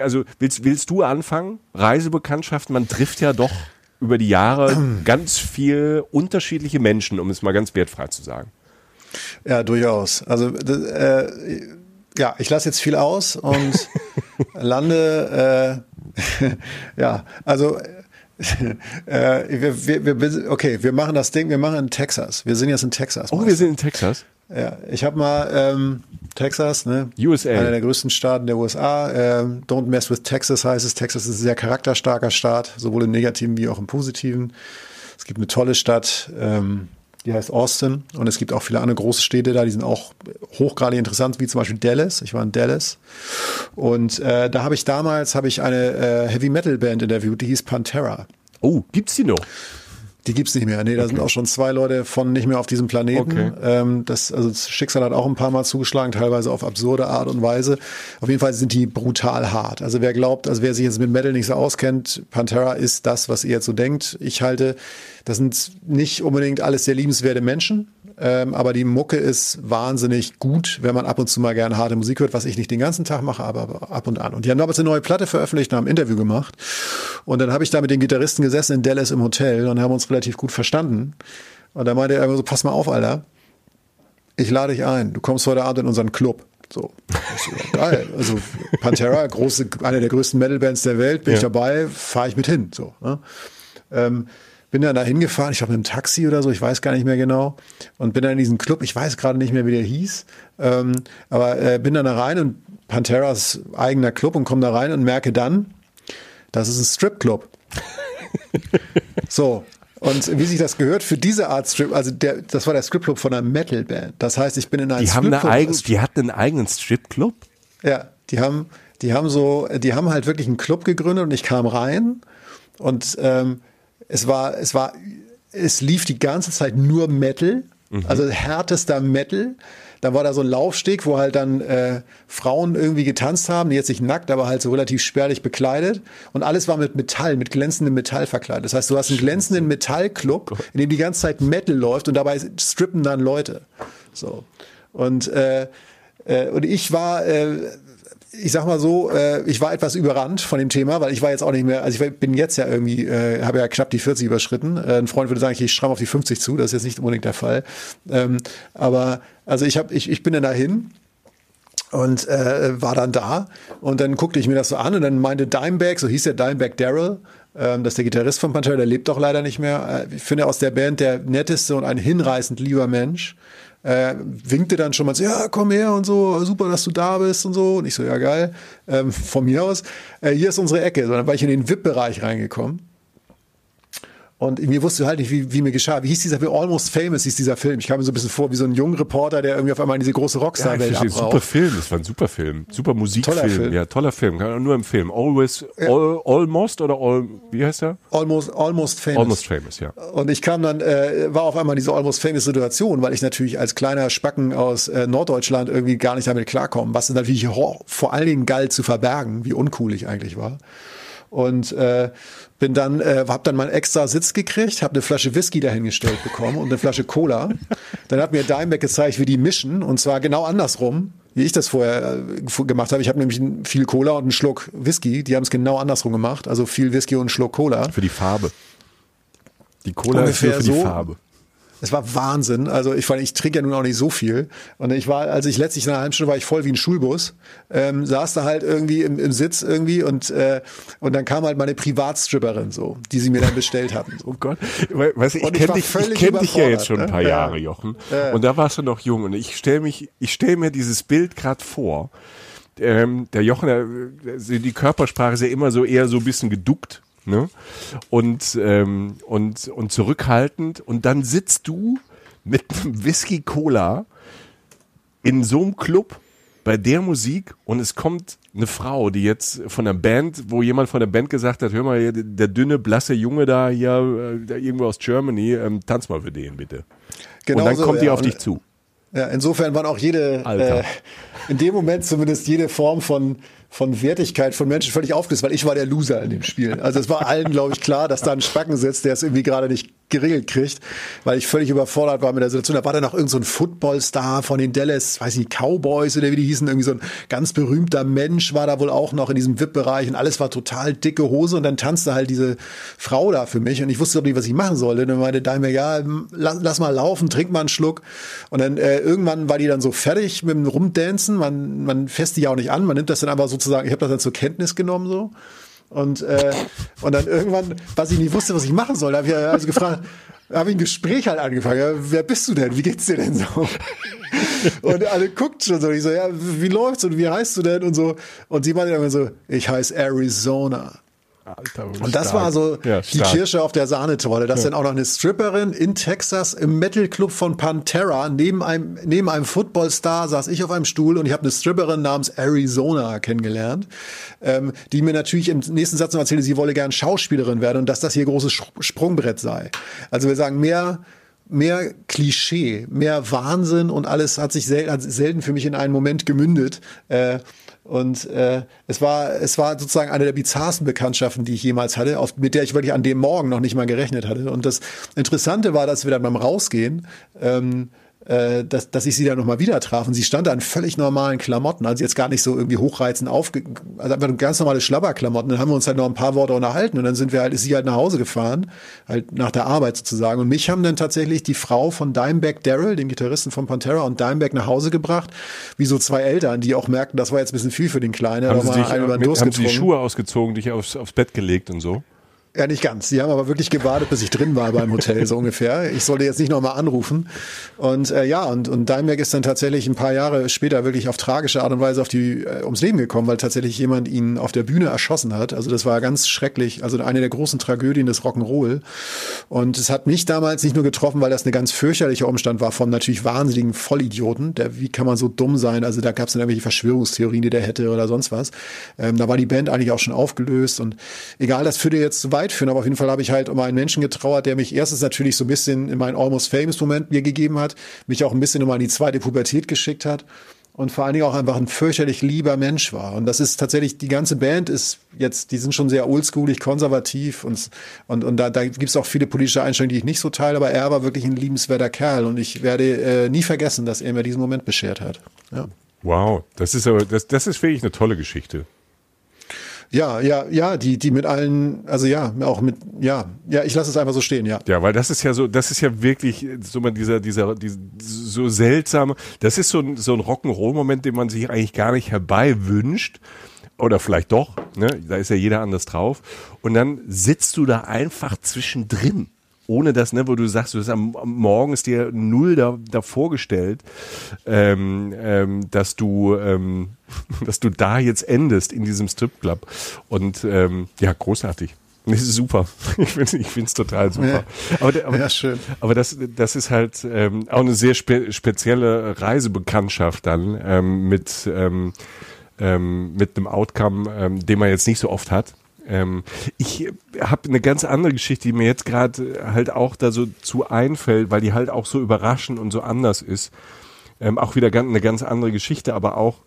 also willst, willst du anfangen? Reisebekanntschaften, man trifft ja doch über die Jahre ganz viel unterschiedliche Menschen, um es mal ganz wertfrei zu sagen. Ja, durchaus. Also äh, ja, ich lasse jetzt viel aus und lande, äh, ja, also äh, wir, wir, wir, okay, wir machen das Ding, wir machen in Texas. Wir sind jetzt in Texas. Oh, wir sind in Texas. Ja, ich habe mal ähm, Texas, ne? USA. Einer der größten Staaten der USA. Ähm, Don't mess with Texas heißt es. Texas ist ein sehr charakterstarker Staat, sowohl im Negativen wie auch im Positiven. Es gibt eine tolle Stadt, ähm, die heißt Austin. Und es gibt auch viele andere große Städte da, die sind auch hochgradig interessant, wie zum Beispiel Dallas. Ich war in Dallas. Und äh, da habe ich damals habe ich eine äh, Heavy Metal Band interviewt, die hieß Pantera. Oh, gibt's die noch? Die gibt's nicht mehr. Nee, da okay. sind auch schon zwei Leute von nicht mehr auf diesem Planeten. Okay. Ähm, das, also das Schicksal hat auch ein paar Mal zugeschlagen, teilweise auf absurde Art und Weise. Auf jeden Fall sind die brutal hart. Also wer glaubt, also wer sich jetzt mit Metal nicht so auskennt, Pantera ist das, was ihr jetzt so denkt. Ich halte, das sind nicht unbedingt alles sehr liebenswerte Menschen. Ähm, aber die Mucke ist wahnsinnig gut, wenn man ab und zu mal gerne harte Musik hört, was ich nicht den ganzen Tag mache, aber ab und an. Und die haben damals eine neue Platte veröffentlicht und haben ein Interview gemacht. Und dann habe ich da mit den Gitarristen gesessen in Dallas im Hotel und haben uns relativ gut verstanden. Und da meinte er immer so, pass mal auf, Alter. Ich lade dich ein. Du kommst heute Abend in unseren Club. So. geil. Also Pantera, große, eine der größten Metal-Bands der Welt, bin ja. ich dabei, fahre ich mit hin. So. Ne? Ähm, bin dann da hingefahren, ich glaube mit einem Taxi oder so, ich weiß gar nicht mehr genau. Und bin dann in diesen Club, ich weiß gerade nicht mehr, wie der hieß, ähm, aber äh, bin dann da rein und Panteras eigener Club und komme da rein und merke dann, das ist ein Stripclub. so. Und wie sich das gehört für diese Art Strip, also der, das war der Stripclub von einer Metalband. Das heißt, ich bin in einem die haben eine eigen, Die hatten einen eigenen Stripclub? Ja, die haben, die haben so, die haben halt wirklich einen Club gegründet und ich kam rein und ähm, es war, es war, es lief die ganze Zeit nur Metal, mhm. also härtester Metal. Dann war da so ein Laufsteg, wo halt dann äh, Frauen irgendwie getanzt haben, die jetzt nicht nackt, aber halt so relativ spärlich bekleidet. Und alles war mit Metall, mit glänzendem Metall verkleidet. Das heißt, du hast einen glänzenden Metallclub, in dem die ganze Zeit Metal läuft und dabei strippen dann Leute. So. Und, äh, äh, und ich war äh, ich sag mal so, äh, ich war etwas überrannt von dem Thema, weil ich war jetzt auch nicht mehr, also ich bin jetzt ja irgendwie, äh, habe ja knapp die 40 überschritten. Äh, ein Freund würde sagen, ich stramm auf die 50 zu, das ist jetzt nicht unbedingt der Fall. Ähm, aber also ich habe, ich, ich bin dann dahin und äh, war dann da und dann guckte ich mir das so an und dann meinte Dimebag, so hieß der Dimebag Daryl, ähm, das ist der Gitarrist von Pantera, der lebt doch leider nicht mehr. Äh, ich finde aus der Band der netteste und ein hinreißend lieber Mensch äh, winkte dann schon mal so, ja, komm her und so, super, dass du da bist und so. Und ich so, ja, geil, ähm, von mir aus. Äh, hier ist unsere Ecke. So, dann war ich in den VIP-Bereich reingekommen. Und mir wusste halt nicht, wie, wie mir geschah. Wie hieß dieser Film? Almost Famous hieß dieser Film. Ich kam mir so ein bisschen vor wie so ein junger Reporter, der irgendwie auf einmal in diese große Rockstar-Welt ja, Super Film, das war ein super Film. Super Musikfilm. Toller Film. Ja, toller Film. Kann man nur empfehlen. Always, ja. all, Almost oder all, wie heißt der? Almost, Almost Famous. Almost Famous, ja. Und ich kam dann, äh, war auf einmal in diese Almost Famous Situation, weil ich natürlich als kleiner Spacken aus äh, Norddeutschland irgendwie gar nicht damit klarkomme, was natürlich vor allen Dingen galt zu verbergen, wie uncool ich eigentlich war. Und äh, bin dann, äh, habe dann mal einen extra Sitz gekriegt, habe eine Flasche Whisky dahingestellt bekommen und eine Flasche Cola. Dann hat mir Dimebag gezeigt, wie die mischen und zwar genau andersrum, wie ich das vorher äh, gemacht habe. Ich habe nämlich viel Cola und einen Schluck Whisky. Die haben es genau andersrum gemacht, also viel Whisky und einen Schluck Cola. Für die Farbe. Die Cola Ungefähr ist für die so, Farbe. Es war Wahnsinn. Also ich, ich trinke ja nun auch nicht so viel. Und ich war, als ich letztlich in einer halben Stunde war ich voll wie ein Schulbus, ähm, saß da halt irgendwie im, im Sitz irgendwie und äh, und dann kam halt meine Privatstripperin so, die sie mir dann bestellt hatten. Oh Gott, weißt du, ich kenne dich, ich kenn dich ja jetzt schon ein paar ne? Jahre, Jochen. Ja. Und da warst du noch jung und ich stelle mich, ich stelle mir dieses Bild gerade vor. Ähm, der Jochen, die Körpersprache ist ja immer so eher so ein bisschen geduckt ne? Und, ähm, und, und zurückhaltend. Und dann sitzt du mit einem Whisky Cola in so einem Club bei der Musik und es kommt eine Frau, die jetzt von der Band, wo jemand von der Band gesagt hat, hör mal, der dünne, blasse Junge da hier, äh, irgendwo aus Germany, ähm, tanz mal für den bitte. Genau und dann so, kommt ja. die auf dich zu. Ja, insofern waren auch jede, äh, in dem Moment zumindest jede Form von von Wertigkeit von Menschen völlig aufgelöst, weil ich war der Loser in dem Spiel. Also es war allen, glaube ich, klar, dass da ein Spacken sitzt, der es irgendwie gerade nicht geregelt kriegt, weil ich völlig überfordert war mit der Situation. Da war dann noch irgendein so Footballstar von den Dallas, weiß nicht, Cowboys oder wie die hießen, irgendwie so ein ganz berühmter Mensch war da wohl auch noch in diesem VIP-Bereich und alles war total dicke Hose und dann tanzte halt diese Frau da für mich und ich wusste nicht, was ich machen sollte. Und dann meinte Daimler, ja, lass, lass, mal laufen, trink mal einen Schluck. Und dann äh, irgendwann war die dann so fertig mit dem Rumdancen. Man, man fässt die ja auch nicht an, man nimmt das dann so sozusagen, ich habe das dann zur Kenntnis genommen so. Und, äh, und dann irgendwann, was ich nicht wusste, was ich machen soll, habe ich also gefragt, habe ich ein Gespräch halt angefangen. Ja, wer bist du denn? Wie geht's dir denn so? und alle guckt schon so. Ich so, ja, wie läuft's und wie heißt du denn und so. Und sie meinte immer so, ich heiße Arizona. Alter, und das stark. war so ja, die Kirsche auf der Sahnetorte, dass ja. dann auch noch eine Stripperin in Texas im Metal Club von Pantera neben einem neben einem Footballstar saß ich auf einem Stuhl und ich habe eine Stripperin namens Arizona kennengelernt, ähm, die mir natürlich im nächsten Satz noch erzählte, sie wolle gern Schauspielerin werden und dass das hier großes Sprungbrett sei. Also wir sagen mehr mehr Klischee, mehr Wahnsinn und alles hat sich selten, selten für mich in einen Moment gemündet. Äh, und äh, es war es war sozusagen eine der bizarrsten Bekanntschaften, die ich jemals hatte, auf, mit der ich wirklich an dem Morgen noch nicht mal gerechnet hatte. Und das Interessante war, dass wir dann beim Rausgehen ähm, äh, dass, dass ich sie dann nochmal wieder traf. Und sie stand da in völlig normalen Klamotten, also jetzt gar nicht so irgendwie hochreizend aufge... Also einfach ganz normale Schlabberklamotten. Dann haben wir uns halt noch ein paar Worte unterhalten und dann sind wir halt, ist sie halt nach Hause gefahren, halt nach der Arbeit sozusagen. Und mich haben dann tatsächlich die Frau von Dimebag Daryl, dem Gitarristen von Pantera, und Dimebag nach Hause gebracht, wie so zwei Eltern, die auch merkten, das war jetzt ein bisschen viel für den Kleinen. Haben, sie, dich, haben sie die Schuhe ausgezogen, dich aufs, aufs Bett gelegt und so? Ja, nicht ganz. Sie haben aber wirklich gewartet, bis ich drin war beim Hotel, so ungefähr. Ich sollte jetzt nicht nochmal anrufen. Und äh, ja, und, und Daimberg ist dann tatsächlich ein paar Jahre später wirklich auf tragische Art und Weise auf die, äh, ums Leben gekommen, weil tatsächlich jemand ihn auf der Bühne erschossen hat. Also das war ganz schrecklich. Also eine der großen Tragödien des Rock'n'Roll. Und es hat mich damals nicht nur getroffen, weil das eine ganz fürchterliche Umstand war vom natürlich wahnsinnigen Vollidioten. Der, wie kann man so dumm sein? Also da gab es dann irgendwelche Verschwörungstheorien, die der hätte oder sonst was. Ähm, da war die Band eigentlich auch schon aufgelöst. Und egal, das führte jetzt zu weit weit führen, aber auf jeden Fall habe ich halt um einen Menschen getrauert, der mich erstens natürlich so ein bisschen in meinen Almost Famous Moment mir gegeben hat, mich auch ein bisschen nochmal in die zweite Pubertät geschickt hat und vor allen Dingen auch einfach ein fürchterlich lieber Mensch war. Und das ist tatsächlich, die ganze Band ist jetzt, die sind schon sehr oldschoolig, konservativ und, und, und da, da gibt es auch viele politische Einstellungen, die ich nicht so teile, aber er war wirklich ein liebenswerter Kerl und ich werde äh, nie vergessen, dass er mir diesen Moment beschert hat. Ja. Wow, das ist aber, das, das ist wirklich eine tolle Geschichte. Ja, ja, ja, die, die mit allen, also ja, auch mit, ja, ja, ich lasse es einfach so stehen, ja. Ja, weil das ist ja so, das ist ja wirklich so mal dieser, dieser, dieser so seltsame, das ist so ein, so ein Rock'n'Roll-Moment, den man sich eigentlich gar nicht herbei wünscht. Oder vielleicht doch, ne? Da ist ja jeder anders drauf. Und dann sitzt du da einfach zwischendrin ohne das, ne, wo du sagst, du hast am, am Morgen ist dir null da, da vorgestellt, ähm, ähm, dass du, ähm, dass du da jetzt endest in diesem Stripclub. Und ähm, ja, großartig. Das ist super. Ich finde ich finde es total super. Ja, aber, aber, ja, schön. aber das, das ist halt ähm, auch eine sehr spe spezielle Reisebekanntschaft dann ähm, mit, ähm, ähm, mit einem Outcome, ähm, den man jetzt nicht so oft hat. Ähm, ich habe eine ganz andere Geschichte, die mir jetzt gerade halt auch da so zu einfällt, weil die halt auch so überraschend und so anders ist. Ähm, auch wieder eine ganz andere Geschichte, aber auch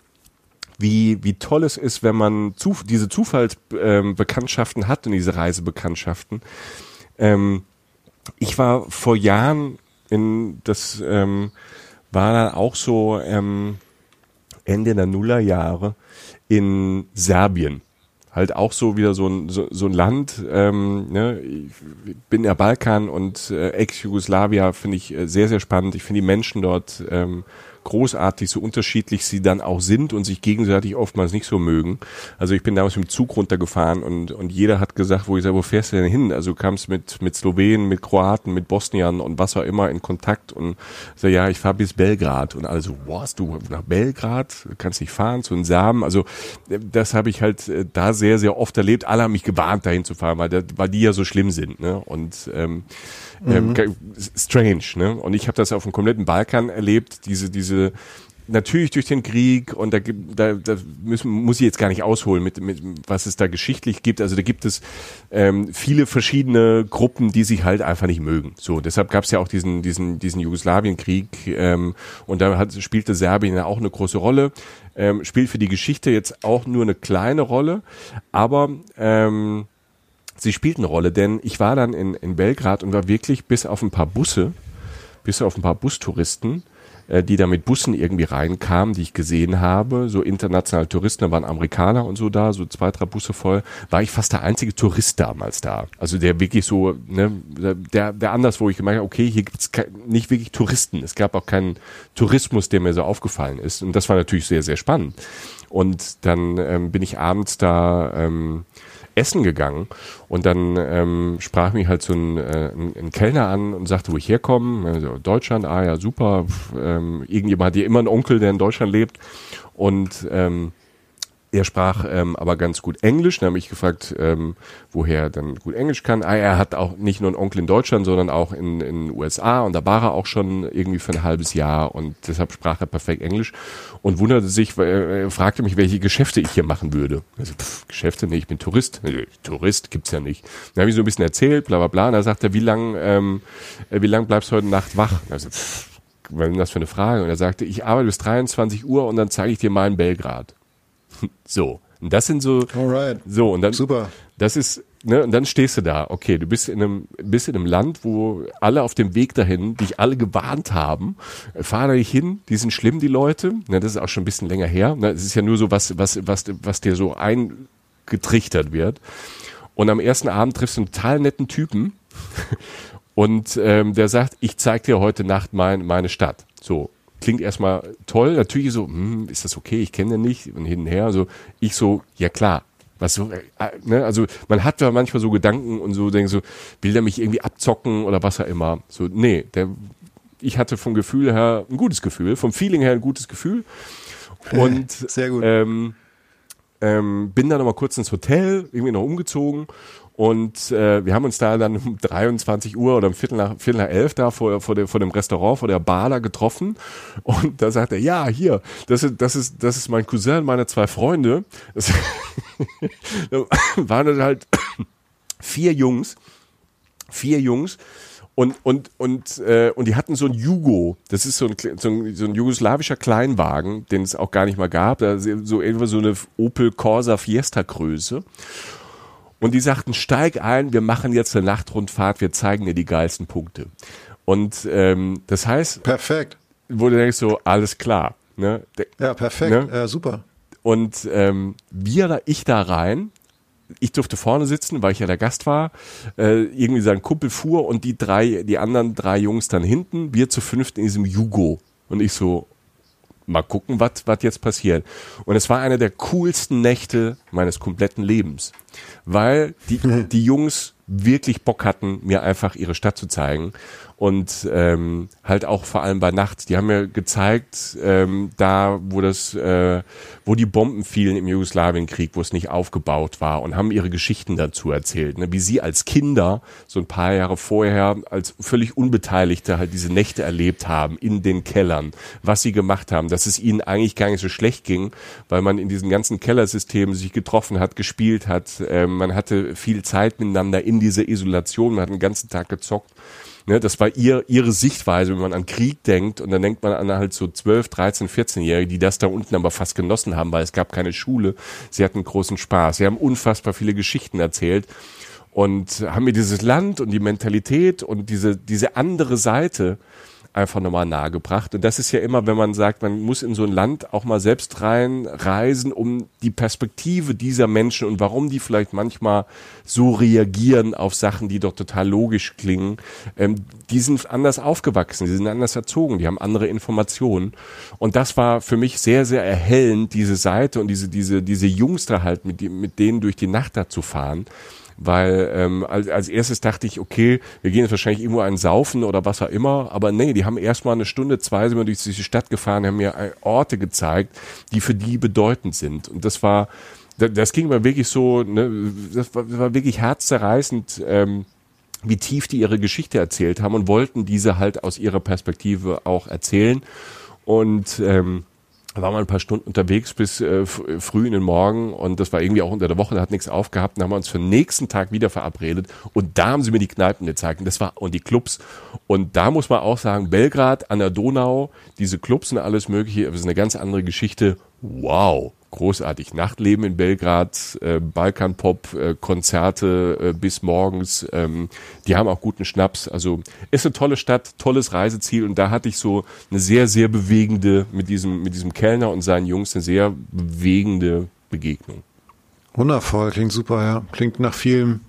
wie, wie toll es ist, wenn man zu, diese Zufallsbekanntschaften ähm, hat und diese Reisebekanntschaften. Ähm, ich war vor Jahren in, das ähm, war dann auch so ähm, Ende der Nullerjahre in Serbien halt auch so wieder so ein, so, so ein Land. Ähm, ne? Ich bin der Balkan und äh, Ex-Jugoslawia finde ich äh, sehr, sehr spannend. Ich finde die Menschen dort ähm, großartig, so unterschiedlich sie dann auch sind und sich gegenseitig oftmals nicht so mögen. Also ich bin damals mit dem Zug runtergefahren und, und jeder hat gesagt, wo ich sage, wo fährst du denn hin? Also du kamst mit, mit Slowenen, mit Kroaten, mit Bosniern und was auch immer in Kontakt und so, ja, ich fahre bis Belgrad und alle so, was, du nach Belgrad? Kannst nicht fahren, zu den Samen. Also das habe ich halt äh, da sehr, sehr oft erlebt. Alle haben mich gewarnt, dahin zu fahren, weil, weil die ja so schlimm sind. Ne? Und ähm, ähm, mhm. strange, ne? Und ich habe das auf dem kompletten Balkan erlebt, diese, diese natürlich durch den Krieg und da, da, da müssen, muss ich jetzt gar nicht ausholen, mit, mit was es da geschichtlich gibt. Also da gibt es ähm, viele verschiedene Gruppen, die sich halt einfach nicht mögen. So, deshalb gab es ja auch diesen, diesen, diesen Jugoslawienkrieg ähm, und da hat, spielte Serbien ja auch eine große Rolle. Ähm, spielt für die Geschichte jetzt auch nur eine kleine Rolle, aber ähm, sie spielt eine Rolle, denn ich war dann in, in Belgrad und war wirklich bis auf ein paar Busse, bis auf ein paar Bustouristen, äh, die da mit Bussen irgendwie reinkamen, die ich gesehen habe, so internationale Touristen, da waren Amerikaner und so da, so zwei, drei Busse voll, war ich fast der einzige Tourist damals da. Also der wirklich so, ne, der, der anders, wo ich gemerkt habe, okay, hier gibt's nicht wirklich Touristen. Es gab auch keinen Tourismus, der mir so aufgefallen ist. Und das war natürlich sehr, sehr spannend. Und dann ähm, bin ich abends da ähm, essen gegangen und dann ähm, sprach mich halt so ein, äh, ein, ein Kellner an und sagte, wo ich herkomme. Also Deutschland, ah ja, super. Ähm, irgendjemand hat hier immer einen Onkel, der in Deutschland lebt. Und ähm, er sprach ähm, aber ganz gut Englisch. Dann habe ich gefragt, ähm, woher er dann gut Englisch kann. Ah, er hat auch nicht nur einen Onkel in Deutschland, sondern auch in den USA und da war er auch schon irgendwie für ein halbes Jahr und deshalb sprach er perfekt Englisch und wunderte sich, er fragte mich, welche Geschäfte ich hier machen würde. Also, pff, Geschäfte, nee, ich bin Tourist. Tourist gibt's ja nicht. Dann habe ich so ein bisschen erzählt, bla bla bla. Und dann sagt er, wie lang, ähm, äh, wie lang bleibst du heute Nacht wach? Also, pff, was ist das für eine Frage? Und er sagte, ich arbeite bis 23 Uhr und dann zeige ich dir mal in Belgrad. So. Und das sind so. Alright. So, und dann. Super. Das ist, ne, und dann stehst du da. Okay, du bist in einem, bist in einem Land, wo alle auf dem Weg dahin dich alle gewarnt haben. Fahr da nicht hin, die sind schlimm, die Leute. Ne, das ist auch schon ein bisschen länger her. Ne, es ist ja nur so was, was, was, was dir so eingetrichtert wird. Und am ersten Abend triffst du einen total netten Typen. Und ähm, der sagt, ich zeig dir heute Nacht mein, meine Stadt. So, klingt erstmal toll. Natürlich so, hm, ist das okay? Ich kenne den nicht und hin und her. Also ich so, ja klar. Was so, äh, ne? Also man hat ja manchmal so Gedanken und so denkt so, will der mich irgendwie abzocken oder was auch immer. So, nee, der, ich hatte vom Gefühl her ein gutes Gefühl, vom Feeling her ein gutes Gefühl. Und Sehr gut. Ähm, ähm, bin dann noch mal kurz ins Hotel, irgendwie noch umgezogen und äh, wir haben uns da dann um 23 Uhr oder um Viertel nach, Viertel nach elf da vor, vor, der, vor dem Restaurant, vor der Bar da getroffen. Und da sagt er, ja, hier, das ist, das ist, das ist mein Cousin, meine zwei Freunde. Das da waren halt vier Jungs, vier Jungs. Und, und, und, äh, und die hatten so ein Jugo, das ist so ein, so ein, so ein jugoslawischer Kleinwagen, den es auch gar nicht mal gab, da so irgendwo so eine Opel Corsa Fiesta Größe. Und die sagten, steig ein, wir machen jetzt eine Nachtrundfahrt, wir zeigen dir die geilsten Punkte. Und ähm, das heißt, Perfekt. wo du denkst so, alles klar. Ne? Ja, perfekt. Ne? Ja, super. Und ähm, wir da, ich da rein, ich durfte vorne sitzen, weil ich ja der Gast war. Äh, irgendwie sein Kumpel fuhr und die drei, die anderen drei Jungs dann hinten, wir zu fünft in diesem Jugo. Und ich so, mal gucken, was was jetzt passiert. Und es war eine der coolsten Nächte meines kompletten Lebens, weil die, die Jungs wirklich Bock hatten, mir einfach ihre Stadt zu zeigen und ähm, halt auch vor allem bei Nacht. Die haben mir gezeigt, ähm, da wo das, äh, wo die Bomben fielen im Jugoslawienkrieg, wo es nicht aufgebaut war und haben ihre Geschichten dazu erzählt, ne? wie sie als Kinder so ein paar Jahre vorher als völlig Unbeteiligte halt diese Nächte erlebt haben in den Kellern, was sie gemacht haben, dass es ihnen eigentlich gar nicht so schlecht ging, weil man in diesen ganzen Kellersystemen sich getroffen hat, gespielt hat, äh, man hatte viel Zeit miteinander in dieser Isolation, man hat den ganzen Tag gezockt. Ne, das war ihr, ihre Sichtweise, wenn man an Krieg denkt und dann denkt man an halt so 12, 13, 14-Jährige, die das da unten aber fast genossen haben, weil es gab keine Schule. Sie hatten großen Spaß. Sie haben unfassbar viele Geschichten erzählt und haben mir dieses Land und die Mentalität und diese, diese andere Seite einfach nochmal nahegebracht. Und das ist ja immer, wenn man sagt, man muss in so ein Land auch mal selbst rein reisen, um die Perspektive dieser Menschen und warum die vielleicht manchmal so reagieren auf Sachen, die doch total logisch klingen. Ähm, die sind anders aufgewachsen, die sind anders erzogen, die haben andere Informationen. Und das war für mich sehr, sehr erhellend, diese Seite und diese, diese, diese Jungs da halt, mit, mit denen durch die Nacht da zu fahren weil ähm, als, als erstes dachte ich, okay, wir gehen jetzt wahrscheinlich irgendwo einen saufen oder was auch immer, aber nee, die haben erstmal eine Stunde, zwei sind wir durch diese Stadt gefahren, haben mir äh, Orte gezeigt, die für die bedeutend sind. Und das war, da- das ging mir wirklich so, ne, das war, das war wirklich herzzerreißend, ähm, wie tief die ihre Geschichte erzählt haben und wollten diese halt aus ihrer Perspektive auch erzählen. Und ähm, waren wir ein paar Stunden unterwegs bis äh, früh in den Morgen und das war irgendwie auch unter der Woche, da hat nichts aufgehabt. Dann haben wir uns für den nächsten Tag wieder verabredet und da haben sie mir die Kneipen gezeigt und das war und die Clubs und da muss man auch sagen, Belgrad an der Donau, diese Clubs und alles mögliche, das ist eine ganz andere Geschichte. Wow, großartig. Nachtleben in Belgrad, äh, Balkanpop, äh, Konzerte äh, bis morgens. Ähm, die haben auch guten Schnaps. Also ist eine tolle Stadt, tolles Reiseziel. Und da hatte ich so eine sehr, sehr bewegende mit diesem mit diesem Kellner und seinen Jungs eine sehr bewegende Begegnung. Wundervoll, klingt super, ja. Klingt nach vielem,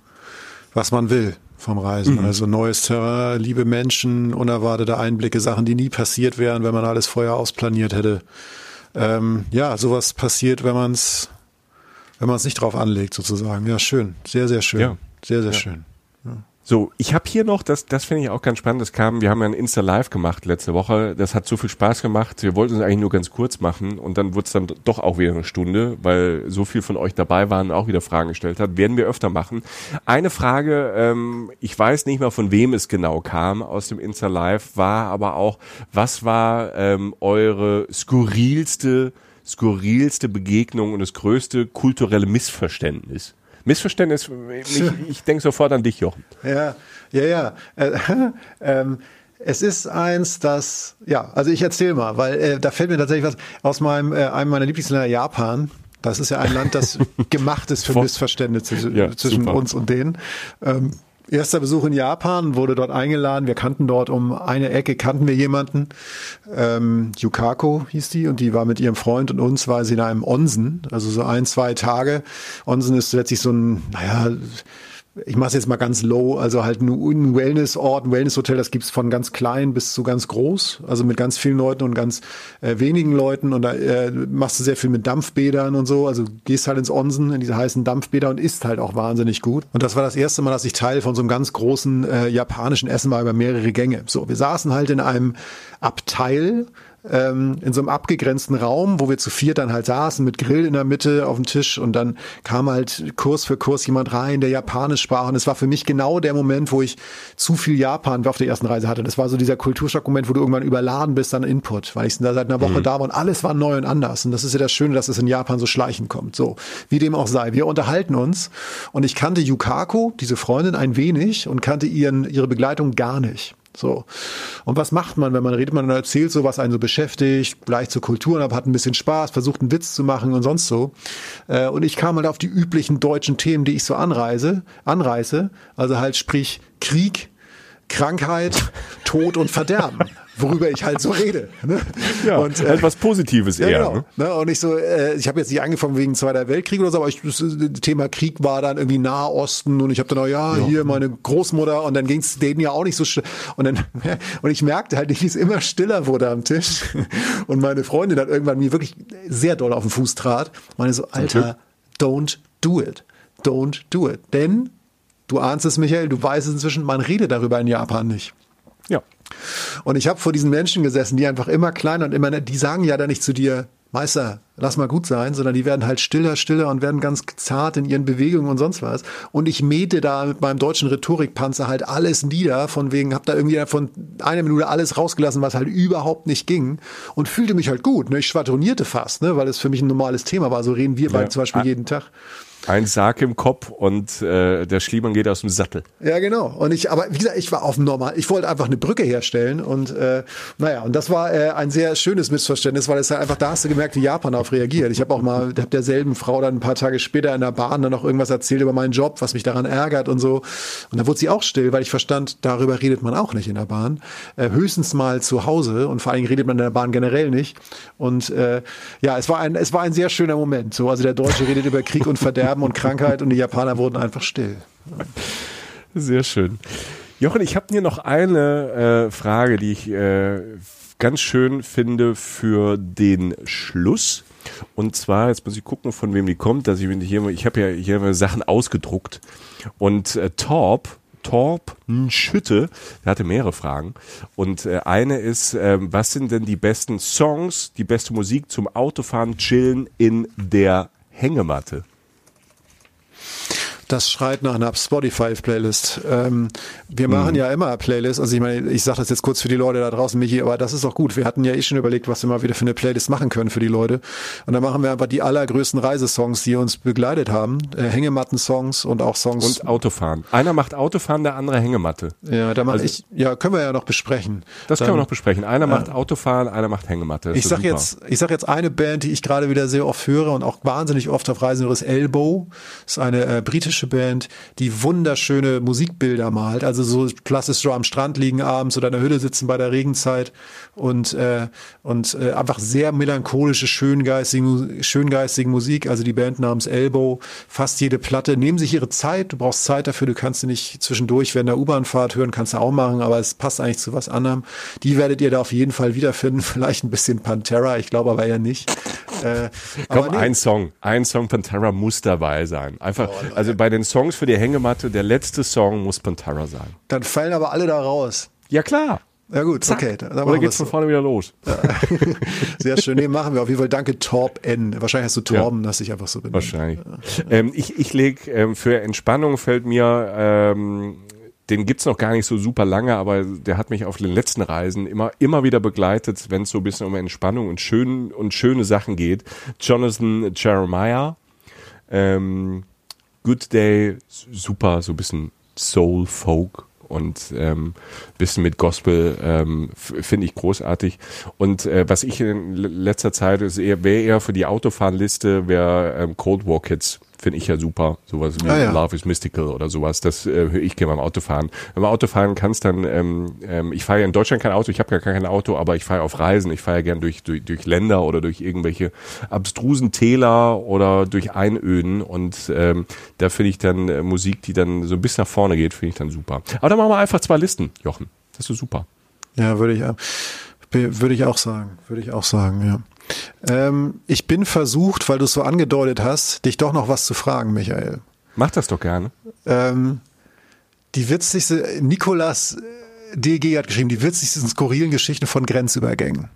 was man will vom Reisen. Also neues Terrain, liebe Menschen, unerwartete Einblicke, Sachen, die nie passiert wären, wenn man alles vorher ausplaniert hätte. Ähm, ja, sowas passiert, wenn man es wenn man es nicht drauf anlegt, sozusagen. Ja, schön. Sehr, sehr schön. Ja. Sehr, sehr Ja. schön. So, ich habe hier noch, das, das finde ich auch ganz spannend, das kam, wir haben ja ein Insta Live gemacht letzte Woche, das hat so viel Spaß gemacht, wir wollten es eigentlich nur ganz kurz machen und dann wurde es dann doch auch wieder eine Stunde, weil so viel von euch dabei waren und auch wieder Fragen gestellt hat, werden wir öfter machen. Eine Frage, ähm, ich weiß nicht mehr von wem es genau kam aus dem Insta Live, war aber auch, was war ähm, eure skurrilste, skurrilste Begegnung und das größte kulturelle Missverständnis? Missverständnis, ich, ich denke sofort an dich, Jochen. Ja, ja, ja. Äh, ähm, es ist eins, das, ja, also ich erzähle mal, weil äh, da fällt mir tatsächlich was aus meinem, äh, einem meiner Lieblingsländer Japan. Das ist ja ein Land, das gemacht ist für Missverständnisse Ja, zwischen super. uns und denen. Ähm, erster Besuch in Japan, wurde dort eingeladen. Wir kannten dort um eine Ecke, kannten wir jemanden. Ähm, Yukako hieß die und die war mit ihrem Freund und uns, war sie in einem Onsen, also so ein, zwei Tage. Onsen ist letztlich so ein, naja, ich mache es jetzt mal ganz low, also halt ein- Wellnessort, ein Wellnesshotel, das gibt's von ganz klein bis zu ganz groß, also mit ganz vielen Leuten und ganz äh, wenigen Leuten und da äh, machst du sehr viel mit Dampfbädern und so, also gehst halt ins Onsen, in diese heißen Dampfbäder und isst halt auch wahnsinnig gut. Und das war das erste Mal, dass ich Teil von so einem ganz großen äh, japanischen Essen war über mehrere Gänge. So, wir saßen halt in einem Abteil, ähm, in so einem abgegrenzten Raum, wo wir zu viert dann halt saßen mit Grill in der Mitte auf dem Tisch und dann kam halt Kurs für Kurs jemand rein, der Japanisch sprach und es war für mich genau der Moment, wo ich zu viel Japan auf der ersten Reise hatte. Das war so dieser Kulturschock-Moment, wo du irgendwann überladen bist an Input, weil ich da seit einer Woche da war und alles war neu und anders und das ist ja das Schöne, dass es in Japan so schleichend kommt. So, wie dem auch sei. Wir unterhalten uns und ich kannte Yukako, diese Freundin, ein wenig und kannte ihren, ihre Begleitung gar nicht. So. Und was macht man, wenn man redet? Man erzählt so, was einen so beschäftigt, gleich zur Kultur, aber hat ein bisschen Spaß, versucht einen Witz zu machen und sonst so. Äh, Und ich kam halt auf die üblichen deutschen Themen, die ich so anreise, anreiße. Also halt sprich Krieg, Krankheit, Tod und Verderben. Worüber ich halt so rede. Ne? Ja, und, äh, halt was Positives ja, eher. genau. Ne? Ne? Und ich so, äh, ich habe jetzt nicht angefangen wegen Zweiter Weltkrieg oder so, aber ich, das Thema Krieg war dann irgendwie Nahosten und ich habe dann auch, ja, hier meine Großmutter und dann ging es denen ja auch nicht so schnell. Und dann und ich merkte halt, wie es immer stiller wurde am Tisch und meine Freundin dann irgendwann mir wirklich sehr doll auf den Fuß trat. Meine so, Alter, don't do it. Don't do it. Denn, du ahnst es, Michael, du weißt es inzwischen, man redet darüber in Japan nicht. Ja. Und ich habe vor diesen Menschen gesessen, die einfach immer kleiner und immer, die sagen ja dann nicht zu dir, Meister, lass mal gut sein, sondern die werden halt stiller, stiller und werden ganz zart in ihren Bewegungen und sonst was. Und ich mähte da mit meinem deutschen Rhetorikpanzer halt alles nieder, von wegen, hab da irgendwie von einer Minute alles rausgelassen, was halt überhaupt nicht ging und fühlte mich halt gut. Ne? Ich schwadronierte fast, ne? weil es für mich ein normales Thema war. So reden wir beide zum Beispiel Ah. jeden Tag. Ein Sarg im Kopf und äh, der Schliemann geht aus dem Sattel. Ja, genau. Und ich, aber wie gesagt, ich war auf dem Normal. Ich wollte einfach eine Brücke herstellen und äh, naja, und das war äh, ein sehr schönes Missverständnis, weil es halt einfach, da hast du gemerkt, wie Japan darauf reagiert. Ich habe auch mal, hab derselben Frau dann ein paar Tage später in der Bahn dann noch irgendwas erzählt über meinen Job, was mich daran ärgert und so. Und da wurde sie auch still, weil ich verstand, darüber redet man auch nicht in der Bahn. Äh, höchstens mal zu Hause und vor allen Dingen redet man in der Bahn generell nicht. Und äh, ja, es war ein, es war ein sehr schöner Moment. So, also der Deutsche redet über Krieg und Verderben und Krankheit und die Japaner wurden einfach still. Sehr schön. Jochen, ich habe hier noch eine äh, Frage, die ich äh, ganz schön finde für den Schluss. Und zwar, jetzt muss ich gucken, von wem die kommt, dass ich hier, ich habe ja hier Sachen ausgedruckt. Und äh, Torb, Torb Schütte, der hatte mehrere Fragen. Und äh, eine ist, ähm, was sind denn die besten Songs, die beste Musik zum Autofahren, Chillen in der Hängematte? Das schreit nach einer Spotify-Playlist. Ähm, wir machen ja immer Playlists. Also ich meine, ich sage das jetzt kurz für die Leute da draußen, Michi, aber das ist auch gut. Wir hatten ja eh schon überlegt, was wir mal wieder für eine Playlist machen können für die Leute. Und dann machen wir einfach die allergrößten Reisesongs, die uns begleitet haben. Äh, Hängematten-Songs und auch Songs. Und Autofahren. Einer macht Autofahren, der andere Hängematte. ja, da mach Also- ich, ja, können wir ja noch besprechen. Das Dann- können wir noch besprechen. Einer macht Autofahren, einer macht Hängematte. Das Ich sag super. jetzt, ich sag jetzt eine Band, die ich gerade wieder sehr oft höre und auch wahnsinnig oft auf Reisen höre, ist Elbow. Das ist eine äh, britische spanische Band, die wunderschöne Musikbilder malt. Also so klassisch so am Strand liegen abends oder in der Hütte sitzen bei der Regenzeit und, äh, und äh, einfach sehr melancholische, schöngeistige, schöngeistige Musik. Also die Band namens Elbow, fast jede Platte. Nehmen sich ihre Zeit, du brauchst Zeit dafür, du kannst sie nicht zwischendurch während der U-Bahn-Fahrt hören, kannst du auch machen, aber es passt eigentlich zu was anderem. Die werdet ihr da auf jeden Fall wiederfinden. Vielleicht ein bisschen Pantera, ich glaube aber ja nicht. Äh, Komm, nee. ein Song, ein Song Pantera muss dabei sein. Einfach, oh, also bei den Songs für die Hängematte, der letzte Song muss Pantera sein. Dann fallen aber alle da raus. Ja klar. Ja gut, Zack. okay. Dann Oder geht's von so. vorne wieder los? Ja. Sehr schön. Nee, machen wir auf jeden Fall. Danke Torb N. Wahrscheinlich hast du Torben, ja. dass ich einfach so bin. Wahrscheinlich. Ja. Ähm, ich ich lege ähm, für Entspannung fällt mir ähm, den gibt's noch gar nicht so super lange, aber der hat mich auf den letzten Reisen immer, immer wieder begleitet, wenn es so ein bisschen um Entspannung und, schön, und schöne Sachen geht. Jonathan Jeremiah, ähm, Good Day, super, so ein bisschen Soul, Folk und ähm, bisschen mit Gospel ähm, finde ich großartig. Und äh, was ich in letzter Zeit ist eher, wäre eher für die Autofahrliste, wäre ähm, Cold War Kids finde ich ja super. Sowas wie ah, ja. Love is Mystical oder sowas. Das äh, höre ich gerne beim Autofahren. Wenn man Autofahren kannst, dann, ähm, ähm, ich fahre ja in Deutschland kein Auto, ich habe gar kein Auto, aber ich fahre auf Reisen. Ich fahre ja gern durch, durch, durch Länder oder durch irgendwelche abstrusen Täler oder durch Einöden. Und ähm, da finde ich dann äh, Musik, die dann so bis nach vorne geht, finde ich dann super. Aber dann machen wir einfach zwei Listen, Jochen. Das ist super. Ja, würde ich, würde ich auch sagen. Würde ich auch sagen, ja. Ähm, ich bin versucht, weil du es so angedeutet hast, dich doch noch was zu fragen, Michael. Mach das doch gerne. Ähm, die witzigste, Nikolas DG hat geschrieben, die witzigsten skurrilen Geschichten von Grenzübergängen.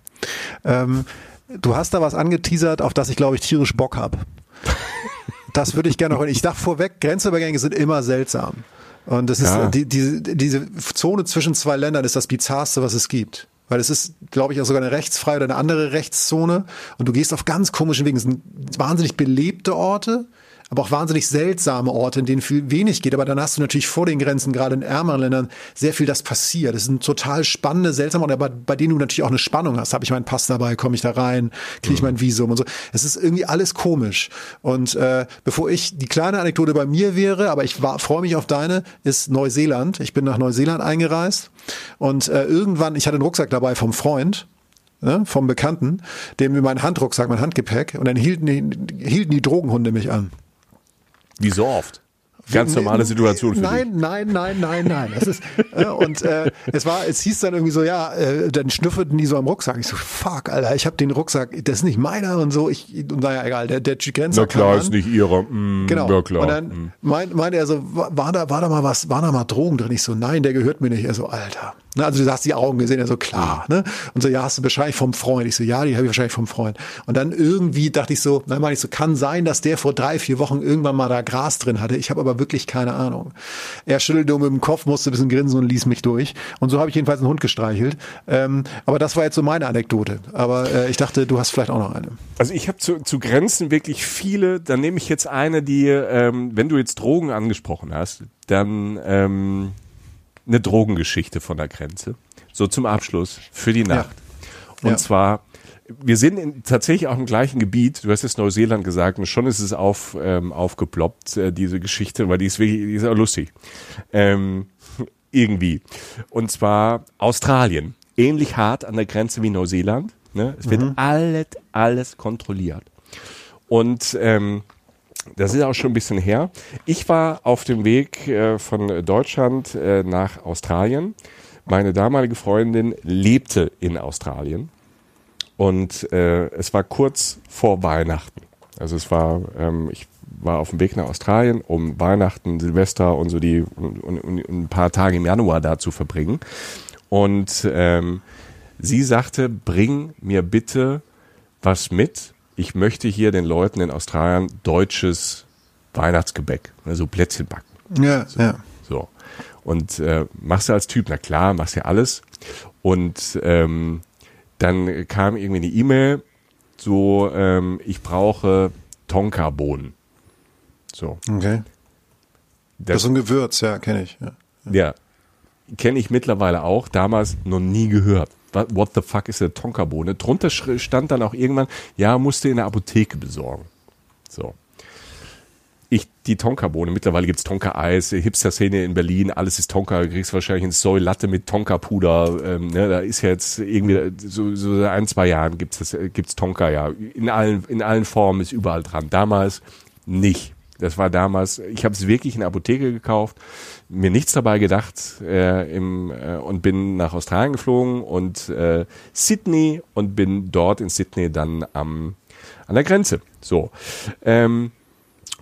Ähm, du hast da was angeteasert, auf das ich glaube ich tierisch Bock habe. Das würde ich gerne noch. Ich dachte vorweg, Grenzübergänge sind immer seltsam. Und das ist ja. die, die, diese Zone zwischen zwei Ländern ist das bizarrste, was es gibt weil es ist, glaube ich, auch sogar eine rechtsfreie oder eine andere Rechtszone und du gehst auf ganz komischen Wegen. Es sind wahnsinnig belebte Orte, aber auch wahnsinnig seltsame Orte, in denen viel wenig geht. Aber dann hast du natürlich vor den Grenzen, gerade in ärmeren Ländern, sehr viel, das passiert. Das sind total spannende, seltsame Orte, aber bei denen du natürlich auch eine Spannung hast. Habe ich meinen Pass dabei, komme ich da rein, kriege ich mhm. mein Visum und so. Es ist irgendwie alles komisch. Und äh, bevor ich, die kleine Anekdote bei mir wäre, aber ich freue mich auf deine, ist Neuseeland. Ich bin nach Neuseeland eingereist und äh, irgendwann, ich hatte einen Rucksack dabei vom Freund, ne, vom Bekannten, dem mir mein Handrucksack, mein Handgepäck und dann hielten die, hielten die Drogenhunde mich an. Wie so oft. Ganz normale Situation für nein, dich. Nein, nein, nein, nein. Das ist, äh, und äh, es war, es hieß dann irgendwie so, ja, äh, dann schnüffelten die so am Rucksack. Ich so, fuck, Alter, ich habe den Rucksack, das ist nicht meiner und so. Ich, und naja, egal, der, der Grenzer Na klar, ist nicht ihrer. Mm, genau. Ja, klar. Und dann mm. meinte meint er so, war da, war da mal was, waren da mal Drogen drin? Ich so, nein, der gehört mir nicht. Er so, Alter. Ne, also du hast die Augen gesehen, so klar, ne? Und so, ja, hast du wahrscheinlich vom Freund. Ich so, ja, die habe ich wahrscheinlich vom Freund. Und dann irgendwie dachte ich so, dann meine ich so, kann sein, dass der vor drei, vier Wochen irgendwann mal da Gras drin hatte. Ich habe aber wirklich keine Ahnung. Er schüttelte mit dem Kopf, musste ein bisschen grinsen und ließ mich durch. Und so habe ich jedenfalls einen Hund gestreichelt. Ähm, aber das war jetzt so meine Anekdote. Aber äh, ich dachte, du hast vielleicht auch noch eine. Also ich habe zu, zu Grenzen wirklich viele. Dann nehme ich jetzt eine, die, ähm, wenn du jetzt Drogen angesprochen hast, dann ähm, eine Drogengeschichte von der Grenze. So zum Abschluss für die Nacht. Ja. Und ja. zwar, wir sind in, tatsächlich auch im gleichen Gebiet. Du hast jetzt Neuseeland gesagt und schon ist es auf, ähm, aufgeploppt, äh, diese Geschichte, weil die ist wirklich, die ist auch lustig. Ähm, irgendwie. Und zwar Australien. Ähnlich hart an der Grenze wie Neuseeland. Ne? Es wird mhm. alles, alles kontrolliert. Und ähm, das ist auch schon ein bisschen her. Ich war auf dem Weg äh, von Deutschland äh, nach Australien. Meine damalige Freundin lebte in Australien und äh, es war kurz vor Weihnachten. Also es war, ähm, ich war auf dem Weg nach Australien, um Weihnachten, Silvester und so die und, und, und ein paar Tage im Januar da zu verbringen. Und ähm, sie sagte, bring mir bitte was mit, ich möchte hier den Leuten in Australien deutsches Weihnachtsgebäck, also Plätzchen backen. Ja, so, ja. So. Und äh, machst du als Typ, na klar, machst ja alles. Und ähm, dann kam irgendwie eine E-Mail, so, ähm, ich brauche Tonka-Bohnen. So. Okay. Das, das ist ein Gewürz, ja, kenne ich. Ja, ja kenne ich mittlerweile auch, damals noch nie gehört what the fuck ist eine Tonkabohne? Drunter stand dann auch irgendwann, ja, musste in der Apotheke besorgen. So. ich die Tonka-Bohne. Mittlerweile gibt's Tonka-Eis, Hipster-Szene in Berlin, alles ist Tonka. Du kriegst wahrscheinlich ein Soy Latte mit Tonka-Puder. Ähm, ne, da ist jetzt irgendwie so, so ein, zwei Jahren gibt's das, gibt's Tonka ja. In allen, in allen Formen ist überall dran. Damals nicht. Das war damals, ich habe es wirklich in der Apotheke gekauft, mir nichts dabei gedacht äh, im, äh, und bin nach Australien geflogen und äh, Sydney und bin dort in Sydney dann am, an der Grenze. So. Ähm,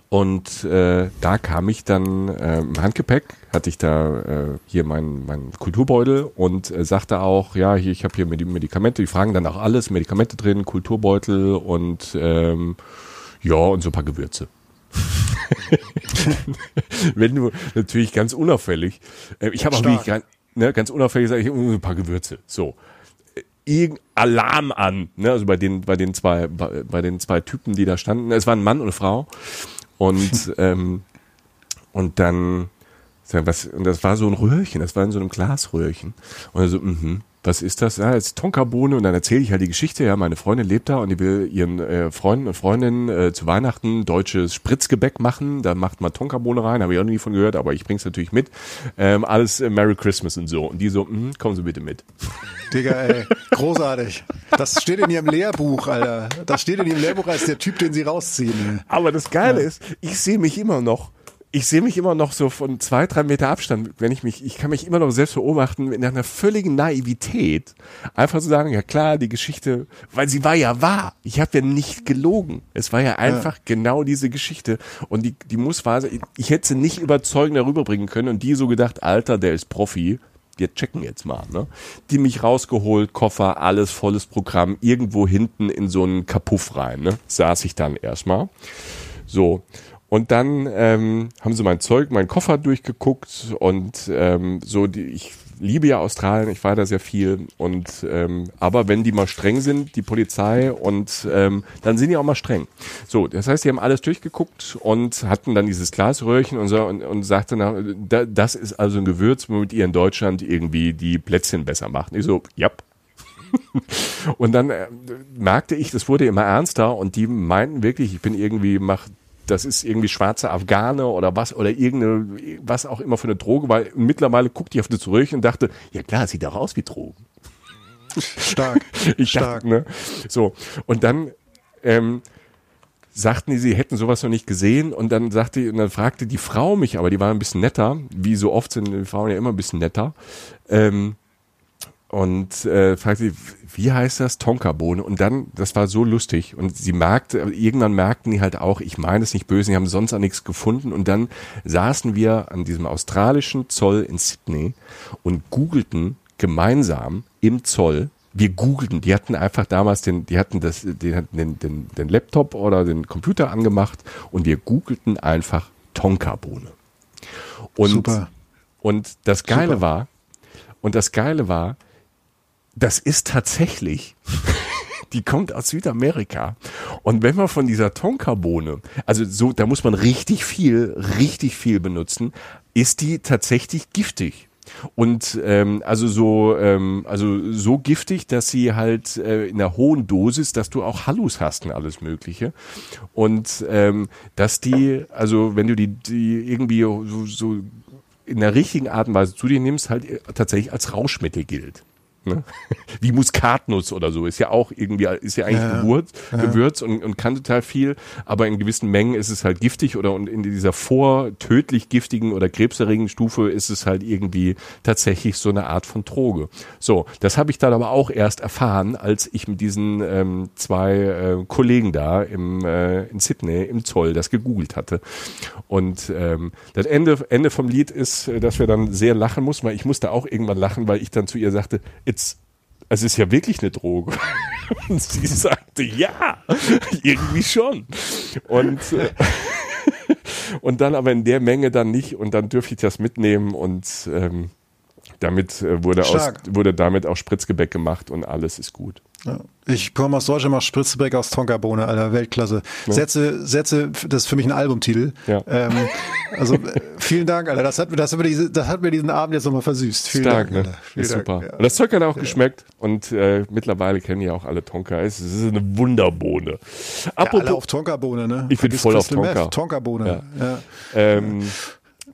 und äh, da kam ich dann äh, im Handgepäck, hatte ich da äh, hier meinen mein Kulturbeutel und äh, sagte auch, ja, hier, ich habe hier Medikamente, die fragen dann auch alles, Medikamente drin, Kulturbeutel und ähm, ja, und so ein paar Gewürze. Wenn du natürlich ganz unauffällig, äh, ich habe auch wirklich ganz, ne, ganz unauffällig gesagt, ich habe ein paar Gewürze. So. Irgend Alarm an, ne? Also bei den, bei den zwei, bei, bei den zwei Typen, die da standen. Es war ein Mann und eine Frau. Und, ähm, und dann, was, und das war so ein Röhrchen, das war in so einem Glasröhrchen. Und so, mhm was ist das? Ja, jetzt Tonkabohne und dann erzähle ich halt die Geschichte. Ja, meine Freundin lebt da und die will ihren äh, Freunden und Freundinnen äh, zu Weihnachten deutsches Spritzgebäck machen. Da macht man Tonkabohne rein, habe ich auch noch nie von gehört, aber ich bring's natürlich mit. Ähm, alles äh, Merry Christmas und so. Und die so, mh, kommen Sie bitte mit. Digga, ey, großartig. Das steht in Ihrem Lehrbuch, Alter. Das steht in Ihrem Lehrbuch als der Typ, den Sie rausziehen. Aber das Geile ja. ist, ich sehe mich immer noch ich sehe mich immer noch so von zwei, drei Meter Abstand, wenn ich mich, ich kann mich immer noch selbst beobachten, in einer völligen Naivität. Einfach zu so sagen, ja klar, die Geschichte, weil sie war ja wahr. Ich habe ja nicht gelogen. Es war ja einfach ja. genau diese Geschichte. Und die, die muss wahr sein. Ich hätte sie nicht überzeugend rüberbringen können und die so gedacht, Alter, der ist Profi. Wir checken jetzt mal, ne? Die mich rausgeholt, Koffer, alles volles Programm, irgendwo hinten in so einen Kapuff rein, ne? Saß ich dann erstmal. So. Und dann ähm, haben sie mein Zeug, meinen Koffer durchgeguckt und ähm, so, die, ich liebe ja Australien, ich war da sehr viel und ähm, aber wenn die mal streng sind, die Polizei und ähm, dann sind die auch mal streng. So, das heißt, die haben alles durchgeguckt und hatten dann dieses Glasröhrchen und so und, und sagte, na, da, das ist also ein Gewürz, womit ihr in Deutschland irgendwie die Plätzchen besser macht. Ich so, ja. und dann äh, merkte ich, das wurde immer ernster und die meinten wirklich, ich bin irgendwie, mach das ist irgendwie schwarze Afghane oder was oder irgendeine, was auch immer für eine Droge, weil mittlerweile guckte ich auf das zurück und dachte, ja klar, sieht auch aus wie Drogen. Stark. ich Stark. Dachte, ne? So. Und dann, ähm, sagten die, sie hätten sowas noch nicht gesehen und dann sagte, und dann fragte die Frau mich, aber die war ein bisschen netter, wie so oft sind die Frauen ja immer ein bisschen netter, ähm, und äh, fragte sie, wie heißt das? Tonkabohne. Und dann, das war so lustig. Und sie merkte, irgendwann merkten die halt auch, ich meine es nicht böse, die haben sonst auch nichts gefunden. Und dann saßen wir an diesem australischen Zoll in Sydney und googelten gemeinsam im Zoll. Wir googelten, die hatten einfach damals den, die hatten das, die hatten den, den, den Laptop oder den Computer angemacht und wir googelten einfach Tonkabohne. Und, Super. Und das Geile Super. war, und das Geile war, das ist tatsächlich, die kommt aus Südamerika. Und wenn man von dieser Tonkabohne, also so, da muss man richtig viel, richtig viel benutzen, ist die tatsächlich giftig. Und ähm, also so ähm, also so giftig, dass sie halt äh, in einer hohen Dosis, dass du auch Hallus hast und alles Mögliche. Und ähm, dass die, also wenn du die, die irgendwie so, so in der richtigen Art und Weise zu dir nimmst, halt tatsächlich als Rauschmittel gilt. Ne? Wie Muskatnuss oder so ist ja auch irgendwie ist ja eigentlich ja, Gewürz, ja. Gewürz und, und kann total viel, aber in gewissen Mengen ist es halt giftig oder und in dieser vortödlich giftigen oder krebserregenden Stufe ist es halt irgendwie tatsächlich so eine Art von Droge. So, das habe ich dann aber auch erst erfahren, als ich mit diesen ähm, zwei äh, Kollegen da im äh, in Sydney im Zoll das gegoogelt hatte. Und ähm, das Ende Ende vom Lied ist, dass wir dann sehr lachen mussten, weil ich musste auch irgendwann lachen, weil ich dann zu ihr sagte, it's, es ist ja wirklich eine Droge. Und sie sagte, ja, irgendwie schon. Und, äh, und dann aber in der Menge dann nicht und dann dürfte ich das mitnehmen und ähm, damit äh, wurde, aus, wurde damit auch Spritzgebäck gemacht und alles ist gut. Ja. Ich komme aus Deutschland, mache Spritzgebäck aus Tonkabohne, Alter, Weltklasse. Sätze, Sätze, das ist für mich ein Albumtitel. Ja. Ähm, also äh, vielen Dank, Alter. Das hat, das, hat mir diese, das hat mir diesen Abend jetzt nochmal versüßt. Vielen Stark, Dank, ne? Vielen ist Dank. super. Ja. Und das Zeug hat auch geschmeckt und äh, mittlerweile kennen ja auch alle Tonka. Es ist eine Wunderbohne. Ja, Apropos, alle auf Tonkabohne, ne? Ich bin voll auf Crystal Meth, Tonka. Tonkabohne. Ja. ähm,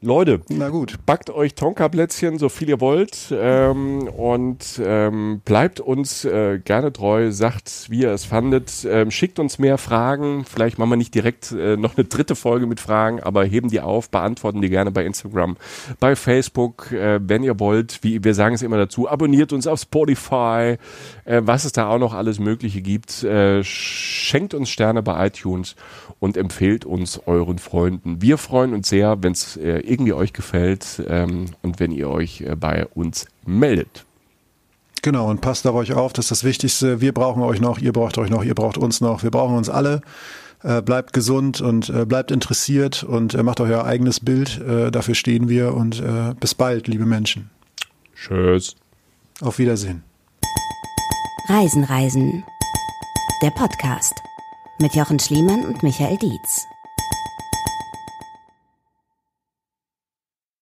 Leute, Na gut. backt euch Tonka-Plätzchen, so viel ihr wollt ähm, und ähm, bleibt uns äh, gerne treu, sagt, wie ihr es fandet, ähm, schickt uns mehr Fragen, vielleicht machen wir nicht direkt äh, noch eine dritte Folge mit Fragen, aber heben die auf, beantworten die gerne bei Instagram, bei Facebook, äh, wenn ihr wollt, wie wir sagen es immer dazu, abonniert uns auf Spotify, äh, was es da auch noch alles Mögliche gibt, äh, schenkt uns Sterne bei iTunes und empfehlt uns euren Freunden. Wir freuen uns sehr, wenn es äh, irgendwie euch gefällt ähm, und wenn ihr euch äh, bei uns meldet. Genau, und passt auf euch auf, das ist das Wichtigste. Wir brauchen euch noch, ihr braucht euch noch, ihr braucht uns noch, wir brauchen uns alle. Äh, bleibt gesund und äh, bleibt interessiert und äh, macht euch euer eigenes Bild. Äh, dafür stehen wir und äh, bis bald, liebe Menschen. Tschüss. Auf Wiedersehen. Reisen, Reisen. Der Podcast mit Jochen Schliemann und Michael Dietz.